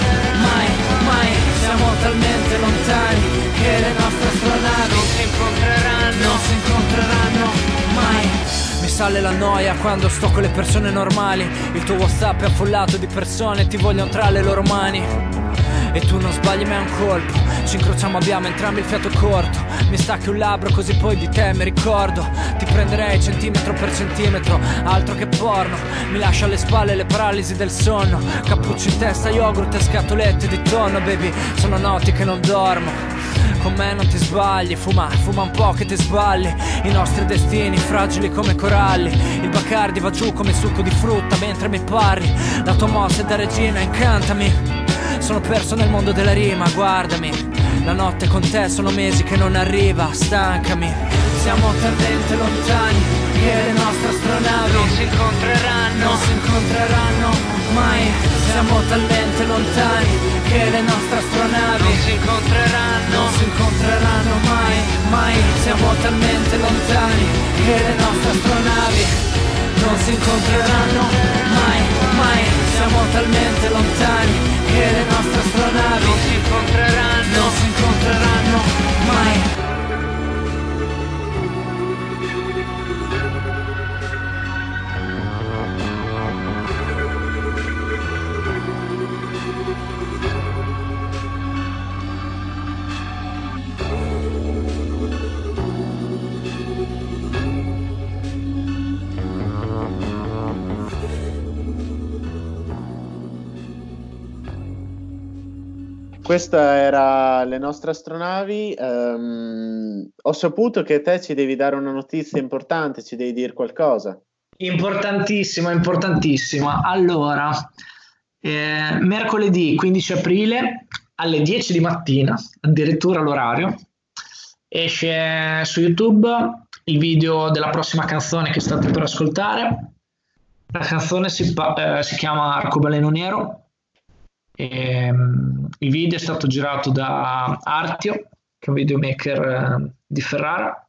mai, mai. Siamo talmente lontani che le nostre astronavi Non si incontreranno, non si incontreranno mai. Mi sale la noia quando sto con le persone normali. Il tuo whatsapp è affollato di persone ti vogliono tra le loro mani. E tu non sbagli mai un colpo. Ci incrociamo abbiamo entrambi il fiato corto. Mi stacchi un labbro così poi di te mi ricordo. Ti prenderei centimetro per centimetro Altro che porno. Mi lascio alle spalle le paralisi del sonno. Cappuccio in testa, yogurt e scatolette di tonno Baby, sono notti che non dormo con me non ti sbagli, fuma, fuma un po' che ti sballi. I nostri destini fragili come coralli. Il Bacardi va giù come succo di frutta mentre mi parli. La tua mossa è da regina, incantami. Sono perso nel mondo della rima, guardami. La notte con te sono mesi che non arriva, stancami. Siamo talmente lontani che le nostre astronavi non si incontreranno, non si incontreranno mai. Siamo talmente lontani che le nostre astronavi non si incontreranno, non si incontreranno mai, mai. Siamo talmente lontani che le nostre astronavi non si incontreranno mai, mai. Siamo talmente lontani che le nostre astronavi non si incontreranno, non si incontreranno mai. Questa era le nostre astronavi. Um, ho saputo che te ci devi dare una notizia importante, ci devi dire qualcosa. Importantissima, importantissima. Allora, eh, mercoledì 15 aprile alle 10 di mattina, addirittura l'orario, esce su YouTube il video della prossima canzone che state per ascoltare. La canzone si, eh, si chiama Arcobaleno Nero e, um, il video è stato girato da Artio, che è un videomaker uh, di Ferrara.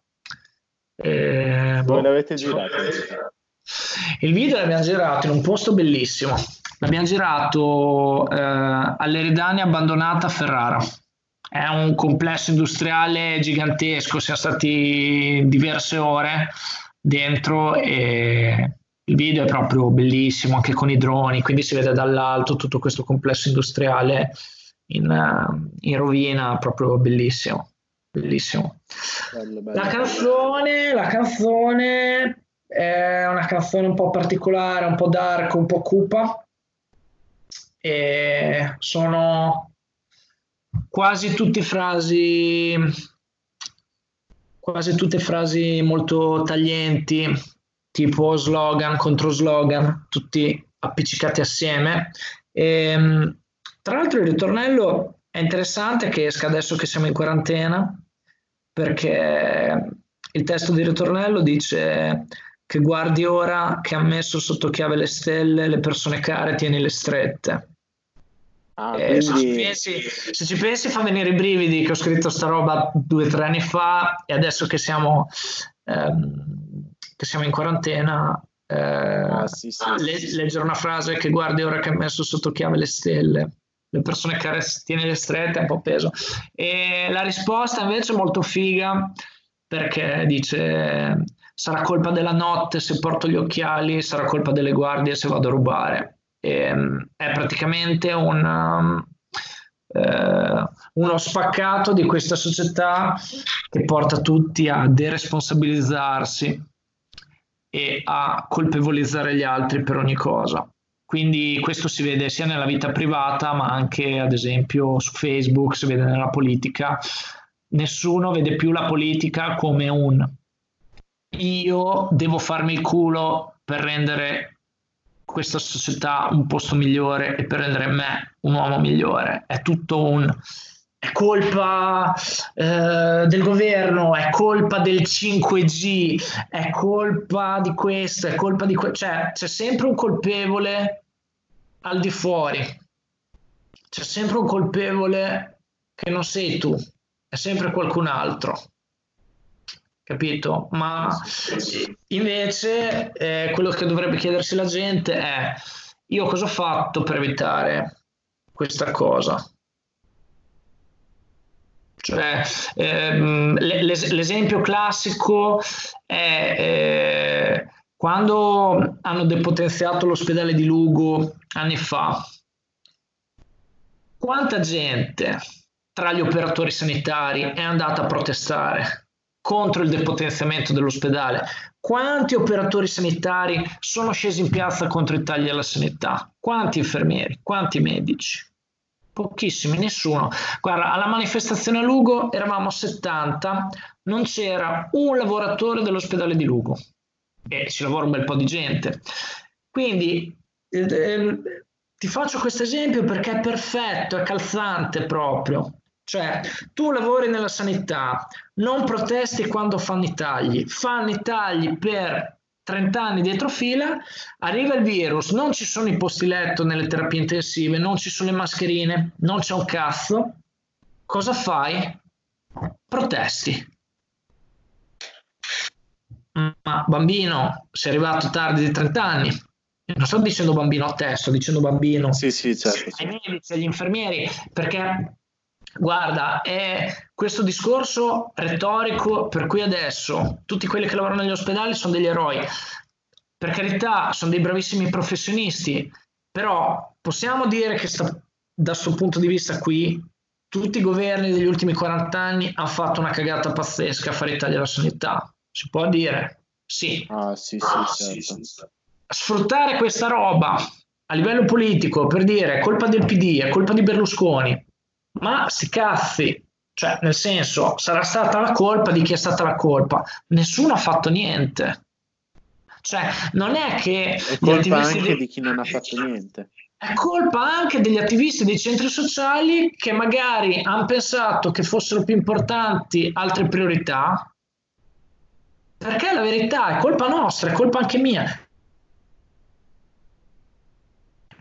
E, boh, l'avete girato? Il video l'abbiamo girato in un posto bellissimo. L'abbiamo girato uh, all'Eridania abbandonata a Ferrara. È un complesso industriale gigantesco, siamo stati diverse ore dentro e il video è proprio bellissimo anche con i droni, quindi si vede dall'alto tutto questo complesso industriale in, uh, in rovina, proprio bellissimo. Bellissimo. Bello, bello, la canzone, la canzone è una canzone un po' particolare, un po' dark, un po' cupa. E sono quasi tutte frasi quasi tutte frasi molto taglienti tipo slogan contro slogan, tutti appiccicati assieme. E, ehm, tra l'altro il ritornello è interessante che esca adesso che siamo in quarantena, perché il testo di ritornello dice che guardi ora che ha messo sotto chiave le stelle, le persone care tieni le strette. Ah, quindi... se, ci pensi, se, ci pensi, fa venire i brividi che ho scritto sta roba due o tre anni fa e adesso che siamo ehm, che siamo in quarantena, eh, ah, sì, sì, le- sì, leggere una frase che guardi ora che ha messo sotto chiave le stelle, le persone che tiene le strette è un po' peso. E la risposta invece è molto figa perché dice sarà colpa della notte se porto gli occhiali, sarà colpa delle guardie se vado a rubare. E, um, è praticamente un, eh, uno spaccato di questa società che porta tutti a deresponsabilizzarsi e a colpevolizzare gli altri per ogni cosa. Quindi questo si vede sia nella vita privata, ma anche ad esempio su Facebook, si vede nella politica. Nessuno vede più la politica come un io devo farmi il culo per rendere questa società un posto migliore e per rendere me un uomo migliore. È tutto un è colpa eh, del governo, è colpa del 5G, è colpa di questo, è colpa di questo, cioè c'è sempre un colpevole al di fuori, c'è sempre un colpevole che non sei tu, è sempre qualcun altro. Capito? Ma invece eh, quello che dovrebbe chiedersi la gente è io cosa ho fatto per evitare questa cosa? Cioè, ehm, l'esempio classico è eh, quando hanno depotenziato l'ospedale di Lugo anni fa, quanta gente tra gli operatori sanitari è andata a protestare contro il depotenziamento dell'ospedale? Quanti operatori sanitari sono scesi in piazza contro i tagli alla sanità? Quanti infermieri? Quanti medici? Pochissimi, nessuno. Guarda, alla manifestazione a Lugo eravamo 70, non c'era un lavoratore dell'ospedale di Lugo e ci lavora un bel po' di gente. Quindi eh, eh ti faccio questo esempio perché è perfetto, è calzante proprio. Cioè, tu lavori nella sanità, non protesti quando fanno i tagli, fanno i tagli per 30 anni dietro fila, arriva il virus, non ci sono i posti letto nelle terapie intensive, non ci sono le mascherine, non c'è un cazzo. Cosa fai? Protesti. Ma bambino, sei arrivato tardi di 30 anni. Non sto dicendo bambino a te, sto dicendo bambino sì, sì, certo, ai medici, agli infermieri, perché guarda, è questo discorso retorico per cui adesso tutti quelli che lavorano negli ospedali sono degli eroi. Per carità, sono dei bravissimi professionisti, però possiamo dire che sta, da questo punto di vista qui tutti i governi degli ultimi 40 anni hanno fatto una cagata pazzesca a fare i tagli alla sanità. Si può dire? Sì. Ah, sì, sì, ah, certo. sì, Sfruttare questa roba a livello politico per dire è colpa del PD, è colpa di Berlusconi, ma si cazzi, cioè nel senso sarà stata la colpa di chi è stata la colpa, nessuno ha fatto niente. Cioè, non è che... È colpa anche di... di chi non ha fatto niente. È colpa anche degli attivisti dei centri sociali che magari hanno pensato che fossero più importanti altre priorità perché la verità è colpa nostra, è colpa anche mia.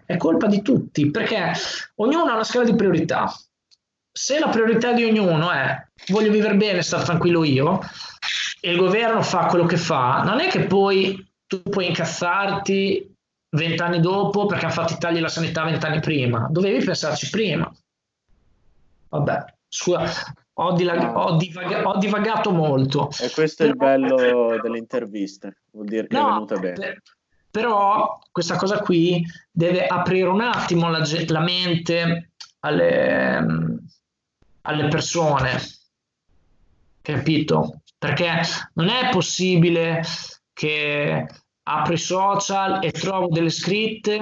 È colpa di tutti, perché ognuno ha una scala di priorità. Se la priorità di ognuno è voglio vivere bene, stare tranquillo io, e il governo fa quello che fa, non è che poi tu puoi incazzarti vent'anni dopo perché hanno fatto i tagli alla sanità vent'anni prima. Dovevi pensarci prima. Vabbè, scusa, ho, dilag- ho, divag- ho, divagato molto. E questo però... è il bello delle interviste, vuol dire che no, è venuta bene. Per, però questa cosa qui deve aprire un attimo la, la mente alle, alle persone, capito? Perché non è possibile che apro i social e trovo delle scritte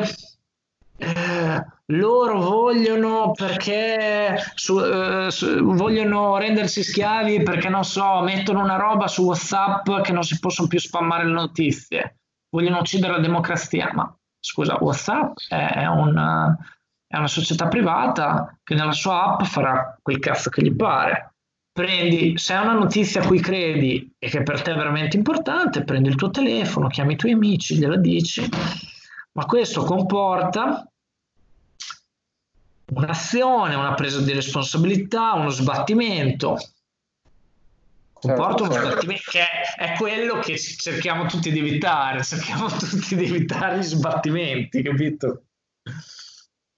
eh, loro vogliono perché su, eh, su, vogliono rendersi schiavi perché non so, mettono una roba su WhatsApp che non si possono più spammare le notizie, vogliono uccidere la democrazia. Ma scusa, WhatsApp è, una, è una società privata che nella sua app farà quel cazzo che gli pare. Prendi, se è una notizia a cui credi e che per te è veramente importante, prendi il tuo telefono, chiami i tuoi amici, gliela dici ma questo comporta un'azione, una presa di responsabilità, uno sbattimento. Comporta uno certo. sbattimento che è quello che cerchiamo tutti di evitare, cerchiamo *laughs* tutti di evitare gli sbattimenti, capito?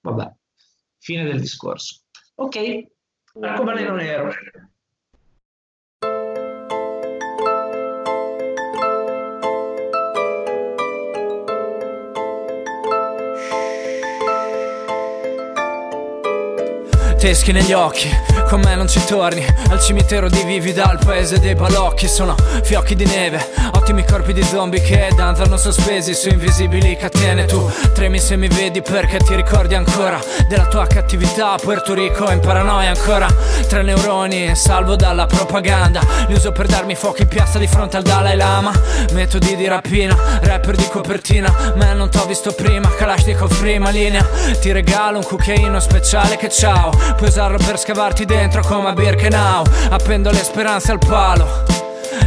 Vabbè, fine del discorso. Ok, arcobaleno nero. Teschi negli occhi, con me non ci torni Al cimitero di vivi dal paese dei balocchi. Sono fiocchi di neve, ottimi corpi di zombie che danzano sospesi su invisibili catene. Tu tremi se mi vedi perché ti ricordi ancora Della tua cattività, Puerto Rico in paranoia ancora Tre neuroni, salvo dalla propaganda. Li uso per darmi fuoco in piazza di fronte al Dalai Lama. Metodi di rapina, rapper di copertina. Me non t'ho visto prima, Kalashnikov prima linea. Ti regalo un cucchiaino speciale che ciao Puoi usarlo per scavarti dentro come a Birkenau. Appendo le speranze al palo.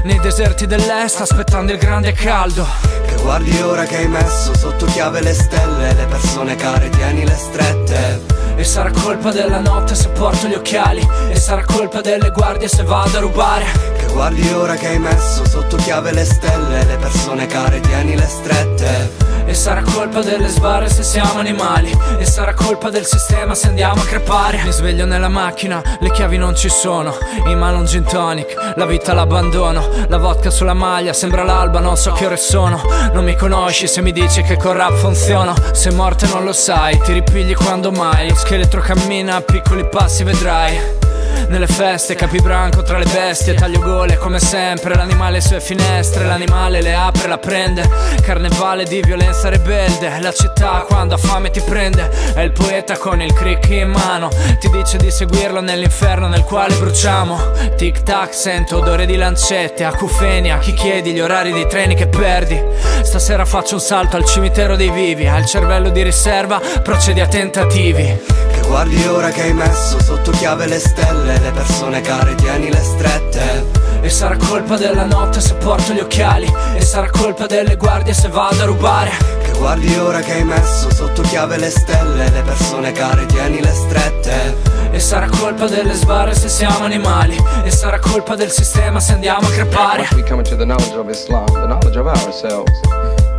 Nei deserti dell'est aspettando il grande caldo. Che guardi ora che hai messo sotto chiave le stelle. Le persone care tienile strette. E sarà colpa della notte se porto gli occhiali. E sarà colpa delle guardie se vado a rubare. Che guardi ora che hai messo sotto chiave le stelle. Le persone care tienile strette e sarà colpa delle sbarre se siamo animali. E sarà colpa del sistema se andiamo a crepare. Mi sveglio nella macchina, le chiavi non ci sono. In mano un gin tonic, la vita l'abbandono. La vodka sulla maglia, sembra l'alba, non so che ore sono. Non mi conosci se mi dici che con rap funziono. Se morte non lo sai, ti ripigli quando mai. Scheletro cammina piccoli passi vedrai nelle feste, capibranco tra le bestie Taglio gole come sempre L'animale sue finestre L'animale le apre, la prende. Carnevale di violenza rebelde La città quando ha fame ti prende. È il poeta con il crick in mano Ti dice di seguirlo nell'inferno nel quale bruciamo. Tic tac sento odore di lancette Acufenia, chi chiedi gli orari dei treni che perdi. Stasera faccio un salto al cimitero dei vivi Al cervello di riserva procedi a tentativi guardi ora che hai messo sotto chiave le stelle Le persone care tienile strette. E sarà colpa della notte se porto gli occhiali E sarà colpa delle guardie se vado a rubare. Che guardi ora che hai messo sotto chiave le stelle Le persone care tienile strette. E sarà colpa delle sbarre se siamo animali E sarà colpa del sistema se andiamo a crepare. Once we come into the knowledge of Islam, the knowledge of ourselves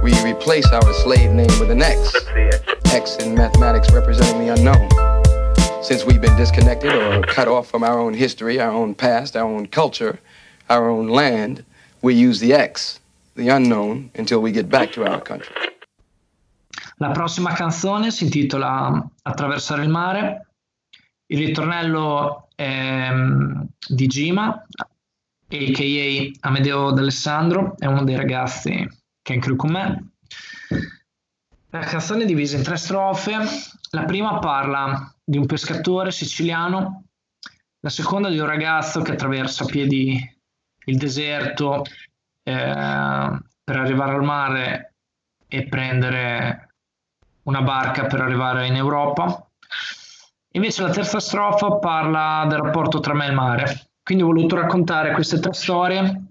We replace our slave name with an X. X in mathematics representing the unknown Since we've been disconnected or cut off from our own history, our own past, our own culture, our own land We use the X, the unknown, until we get back to our country La prossima canzone si intitola Attraversare il mare il ritornello è um, di Gima, a.k.a. Amedeo D'Alessandro, è uno dei ragazzi che è in crew con me. La canzone è divisa in tre strofe. La prima parla di un pescatore siciliano, la seconda di un ragazzo che attraversa a piedi il deserto eh, per arrivare al mare e prendere una barca per arrivare in Europa. Invece la terza strofa parla del rapporto tra me e il mare. Quindi ho voluto raccontare queste tre storie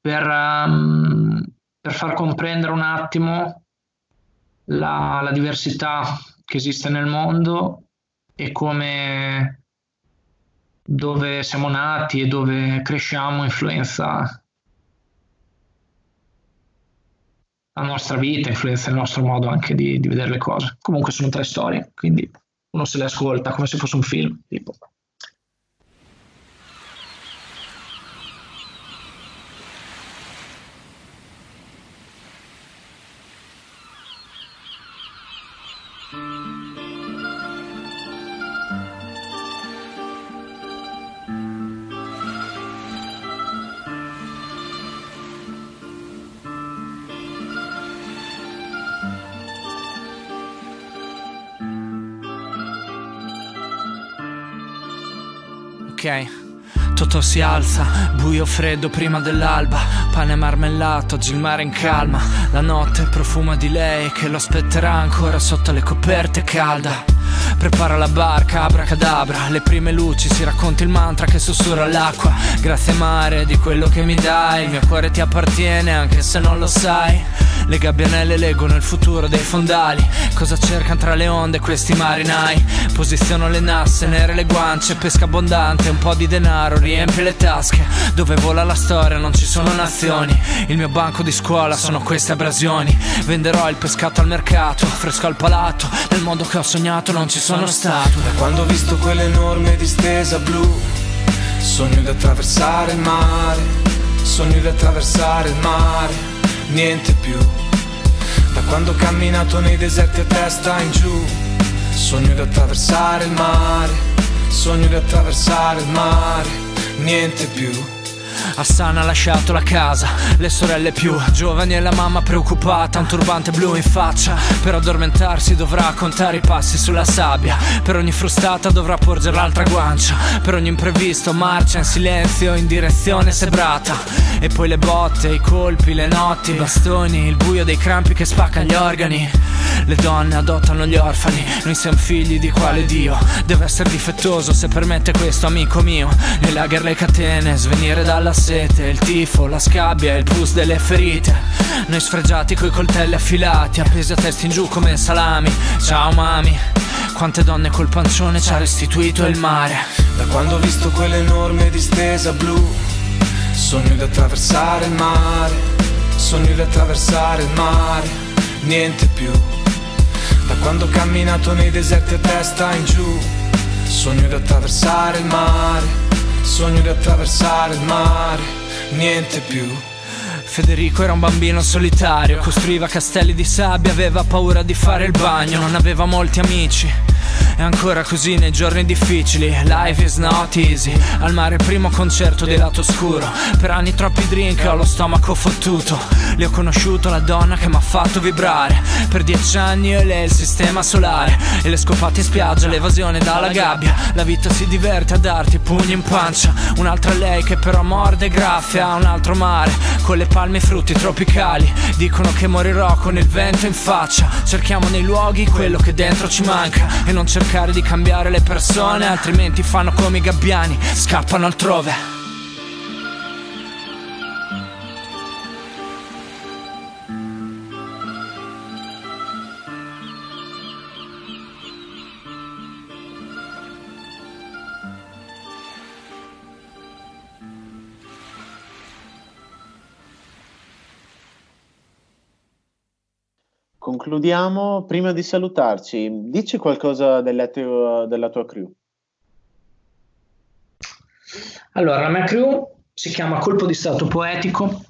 per, um, per far comprendere un attimo la, la, diversità che esiste nel mondo e come dove siamo nati e dove cresciamo influenza la nostra vita, influenza il nostro modo anche di, di vedere le cose. Comunque sono tre storie, quindi uno se le ascolta come se fosse un film. Tipo. Ok. Totò si alza, buio freddo prima dell'alba, pane marmellato, oggi il mare in calma, la notte profuma di lei che lo aspetterà ancora sotto le coperte calda. Prepara la barca, abracadabra, le prime luci, si racconta il mantra che sussurra l'acqua. Grazie mare di quello che mi dai, il mio cuore ti appartiene anche se non lo sai. Le gabbianelle leggono il futuro dei fondali. Cosa cercano tra le onde questi marinai? Posiziono le nasse, nere le guance. Pesca abbondante, un po' di denaro riempie le tasche. Dove vola la storia non ci sono nazioni. Il mio banco di scuola sono queste abrasioni. Venderò il pescato al mercato, fresco al palato. Nel mondo che ho sognato non ci sono stato Da quando ho visto quell'enorme distesa blu Sogno di attraversare il mare Sogno di attraversare il mare niente più. Da quando ho camminato nei deserti a testa in giù, sogno di attraversare il mare, sogno di attraversare il mare, niente più. Hassan ha lasciato la casa, le sorelle più giovani e la mamma preoccupata, un turbante blu in faccia. Per addormentarsi dovrà contare i passi sulla sabbia. Per ogni frustata dovrà porgere l'altra guancia. Per ogni imprevisto marcia in silenzio in direzione sebrata. E poi le botte, i colpi, le notti, i bastoni, il buio dei crampi che spacca gli organi. Le donne adottano gli orfani, noi siamo figli di quale Dio. Deve essere difettoso se permette questo, amico mio. Nei lager le catene, svenire dalla sera sete, il tifo, la scabbia, il pus delle ferite. Noi sfregiati coi coltelli affilati, appesi a testa in giù come salami. Ciao mami, quante donne col pancione ci ha restituito il mare. Da quando ho visto quell'enorme distesa blu, sogno di attraversare il mare, sogno di attraversare il mare, niente più. Da quando ho camminato nei deserti a testa in giù, sogno di attraversare il mare Sogno di attraversare il mare, niente più. Federico era un bambino solitario, costruiva castelli di sabbia, aveva paura di fare il bagno, non aveva molti amici È ancora così nei giorni difficili. Life is not easy. Al mare primo concerto di lato scuro Per anni troppi drink ho lo stomaco fottuto. Le ho conosciuto la donna che mi ha fatto vibrare. Per dieci anni e lei il sistema solare. E le scopate in spiaggia, l'evasione dalla gabbia. La vita si diverte a darti pugni in pancia. Un'altra lei che però morde graffia Un altro mare. Con le palme e frutti tropicali. Dicono che morirò con il vento in faccia. Cerchiamo nei luoghi quello che dentro ci manca. E non cercare di cambiare le persone Altrimenti fanno come i gabbiani, scappano altrove concludiamo. Prima di salutarci, dici qualcosa della, teo, della tua crew. Allora, la mia crew si chiama Colpo di Stato Poetico.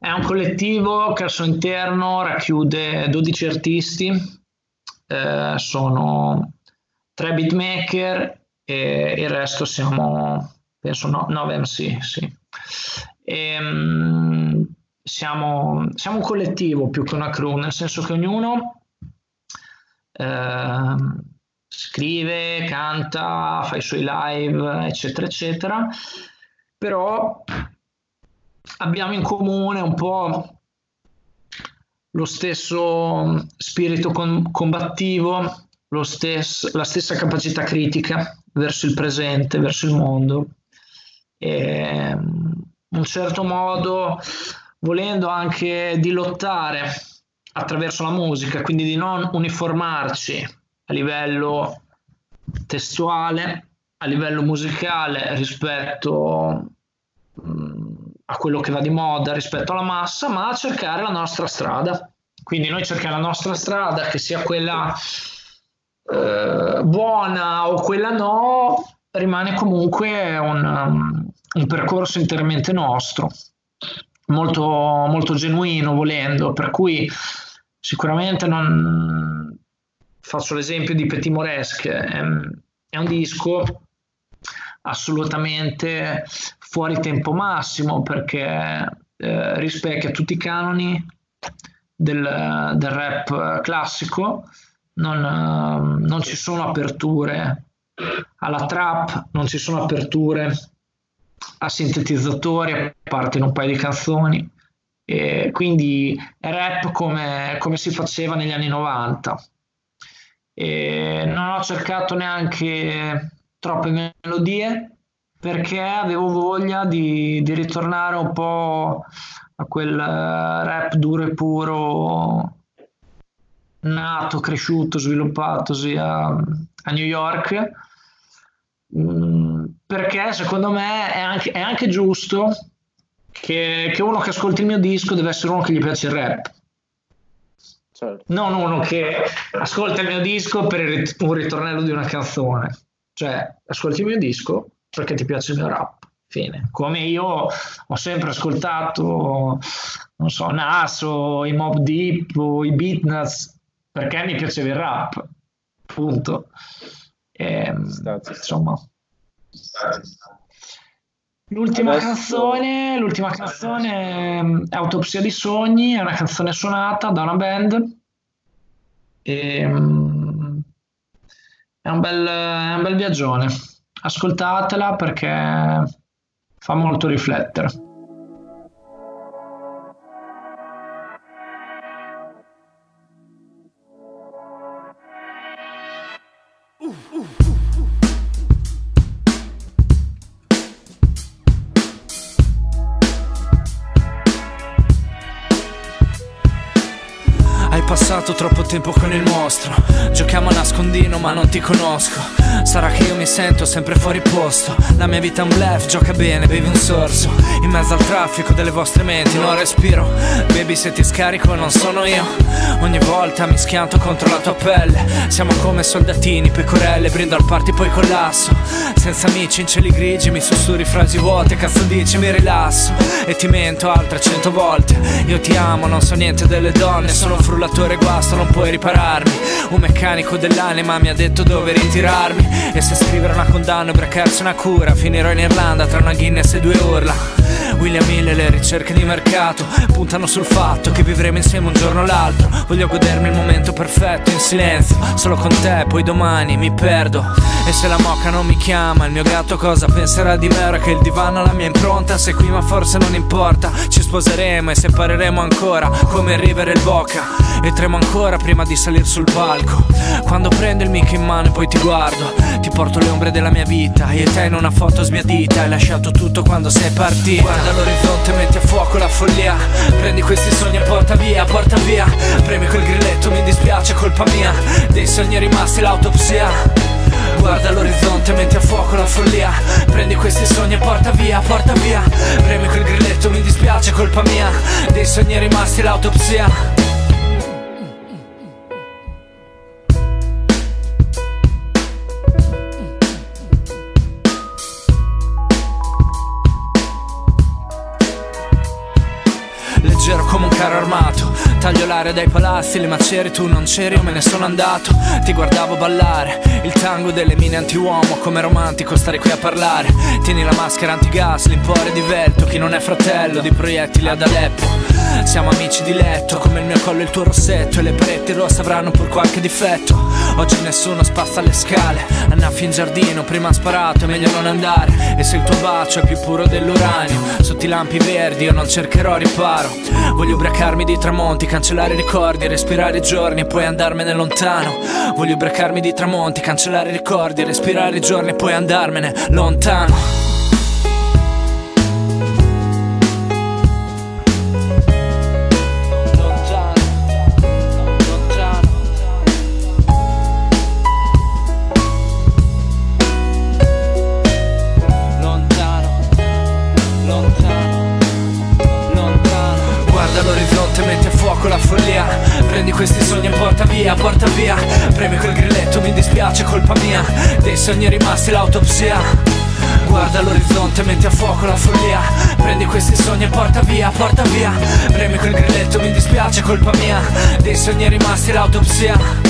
È un collettivo che al suo interno racchiude 12 artisti, eh, sono tre beatmaker e il resto siamo, penso, no, 9 MC. Sì. E, um, siamo, siamo, un collettivo più che una crew, nel senso che ognuno eh, scrive, canta, fa i suoi live, eccetera, eccetera, però abbiamo in comune un po' lo stesso spirito com- combattivo, stesso, la stessa capacità critica verso il presente, verso il mondo. E, in un certo modo volendo anche di lottare attraverso la musica, quindi di non uniformarci a livello testuale, a livello musicale rispetto mh, a quello che va di moda, rispetto alla massa, ma a cercare la nostra strada. Quindi noi cerchiamo la nostra strada, che sia quella eh, buona o quella no, rimane comunque un, um, un percorso interamente nostro molto, molto genuino volendo, per cui sicuramente non faccio l'esempio di Petit Moresque, è, un disco assolutamente fuori tempo massimo perché eh, rispecchia tutti i canoni del, del rap classico, non, non, ci sono aperture alla trap, non ci sono aperture a sintetizzatori, a parte un paio di canzoni. E quindi rap come, come si faceva negli anni 90. E non ho cercato neanche troppe melodie perché avevo voglia di, di ritornare un po' a quel rap duro e puro nato, cresciuto, sviluppatosi a, a New York. Mm, perché secondo me è anche, è anche giusto che, che, uno che ascolti il mio disco deve essere uno che gli piace il rap. Certo. Non uno che ascolta il mio disco per il, un ritornello di una canzone. Cioè, ascolti il mio disco perché ti piace il mio rap. Fine. Come io ho sempre ascoltato, non so, Nas o i Mob Deep o i Beatnuts perché mi piaceva il rap. Punto. E, ehm, insomma. L'ultima Adesso... canzone, l'ultima canzone è Autopsia di sogni, è una canzone suonata da una band. E, um, è, un bel, è un bel viaggione. Ascoltatela perché fa molto riflettere. Passato troppo tempo con il mostro. Giochiamo a nascondino ma non ti conosco. Sarà che io mi sento sempre fuori posto. La mia vita è un blef, gioca bene, bevi un sorso. In mezzo al traffico delle vostre menti non respiro. Baby se ti scarico non sono io. Ogni volta mi schianto contro la tua pelle. Siamo come soldatini, pecorelle, brindo al party poi collasso. Senza amici in cieli grigi mi sussurri frasi vuote Cazzo dici mi rilasso. E ti mento altre cento volte. Io ti amo, non so niente delle donne Sono un guarda basta non puoi ripararmi. Un meccanico dell'anima mi ha detto dove ritirarmi. E se scrivere una condanna e ubriacarsi una cura Finirò in Irlanda tra una Guinness e due urla William Hill e le ricerche di mercato puntano sul fatto che vivremo insieme un giorno o l'altro. Voglio godermi il momento perfetto in silenzio, solo con te, poi domani mi perdo. E se la moca non mi chiama, il mio gatto cosa penserà di me ora che il divano ha la mia impronta? Se qui ma forse non importa, ci sposeremo e separeremo ancora come il river e il Boca. E tremo ancora prima di salire sul palco. Quando prendo il mic in mano e poi ti guardo, ti porto le ombre della mia vita. E te in una foto sbiadita, hai lasciato tutto quando sei Guarda l'orizzonte, metti a fuoco la follia. Prendi questi sogni e porta via, porta via. Premi quel grilletto, mi dispiace, colpa mia. Dei sogni rimasti l'autopsia. Guarda l'orizzonte, metti a fuoco la follia Prendi questi sogni e porta via, porta via Premi quel grilletto, mi dispiace, colpa mia Dei sogni rimasti l'autopsia L'aria dai palazzi, le macerie, tu non c'eri, io me ne sono andato. Ti guardavo ballare, il tango delle mine anti-uomo Come romantico stare qui a parlare. Tieni la maschera antigas, l'impore di Velto Chi non è fratello di proiettili ad Aleppo siamo amici di letto, come il mio collo e il tuo rossetto E le pareti rosse avranno pur qualche difetto. Oggi nessuno spazza le scale Annaffi in giardino, prima sparato, è meglio non andare. E se il tuo bacio è più puro dell'uranio Sotto i lampi verdi io non cercherò riparo. Voglio ubriacarmi di tramonti, cancellare i ricordi Respirare i giorni e poi andarmene lontano. Voglio ubriacarmi di tramonti, cancellare i ricordi Respirare i giorni e poi andarmene lontano sogni rimasti l'autopsia. Guarda l'orizzonte, metti a fuoco la follia. Prendi questi sogni e porta via, porta via. Premi quel grilletto, mi dispiace, colpa mia. Dei sogni rimasti l'autopsia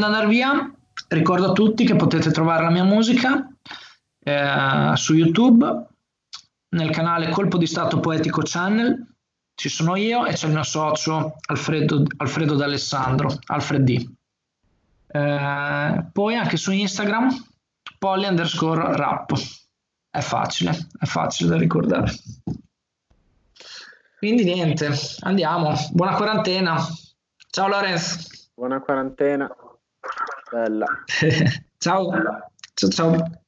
di andare via, ricordo a tutti che potete trovare la mia musica eh, su YouTube, nel canale Colpo di Stato Poetico Channel. Ci sono io e c'è il mio socio Alfredo, Alfredo D'Alessandro, Alfred D. Eh, poi anche su Instagram, polly underscore rap. È facile, è facile da ricordare. Quindi niente, andiamo. Buona quarantena. Ciao Lorenzo. Buona quarantena. Bella. *laughs* ciao. Ciao ciao.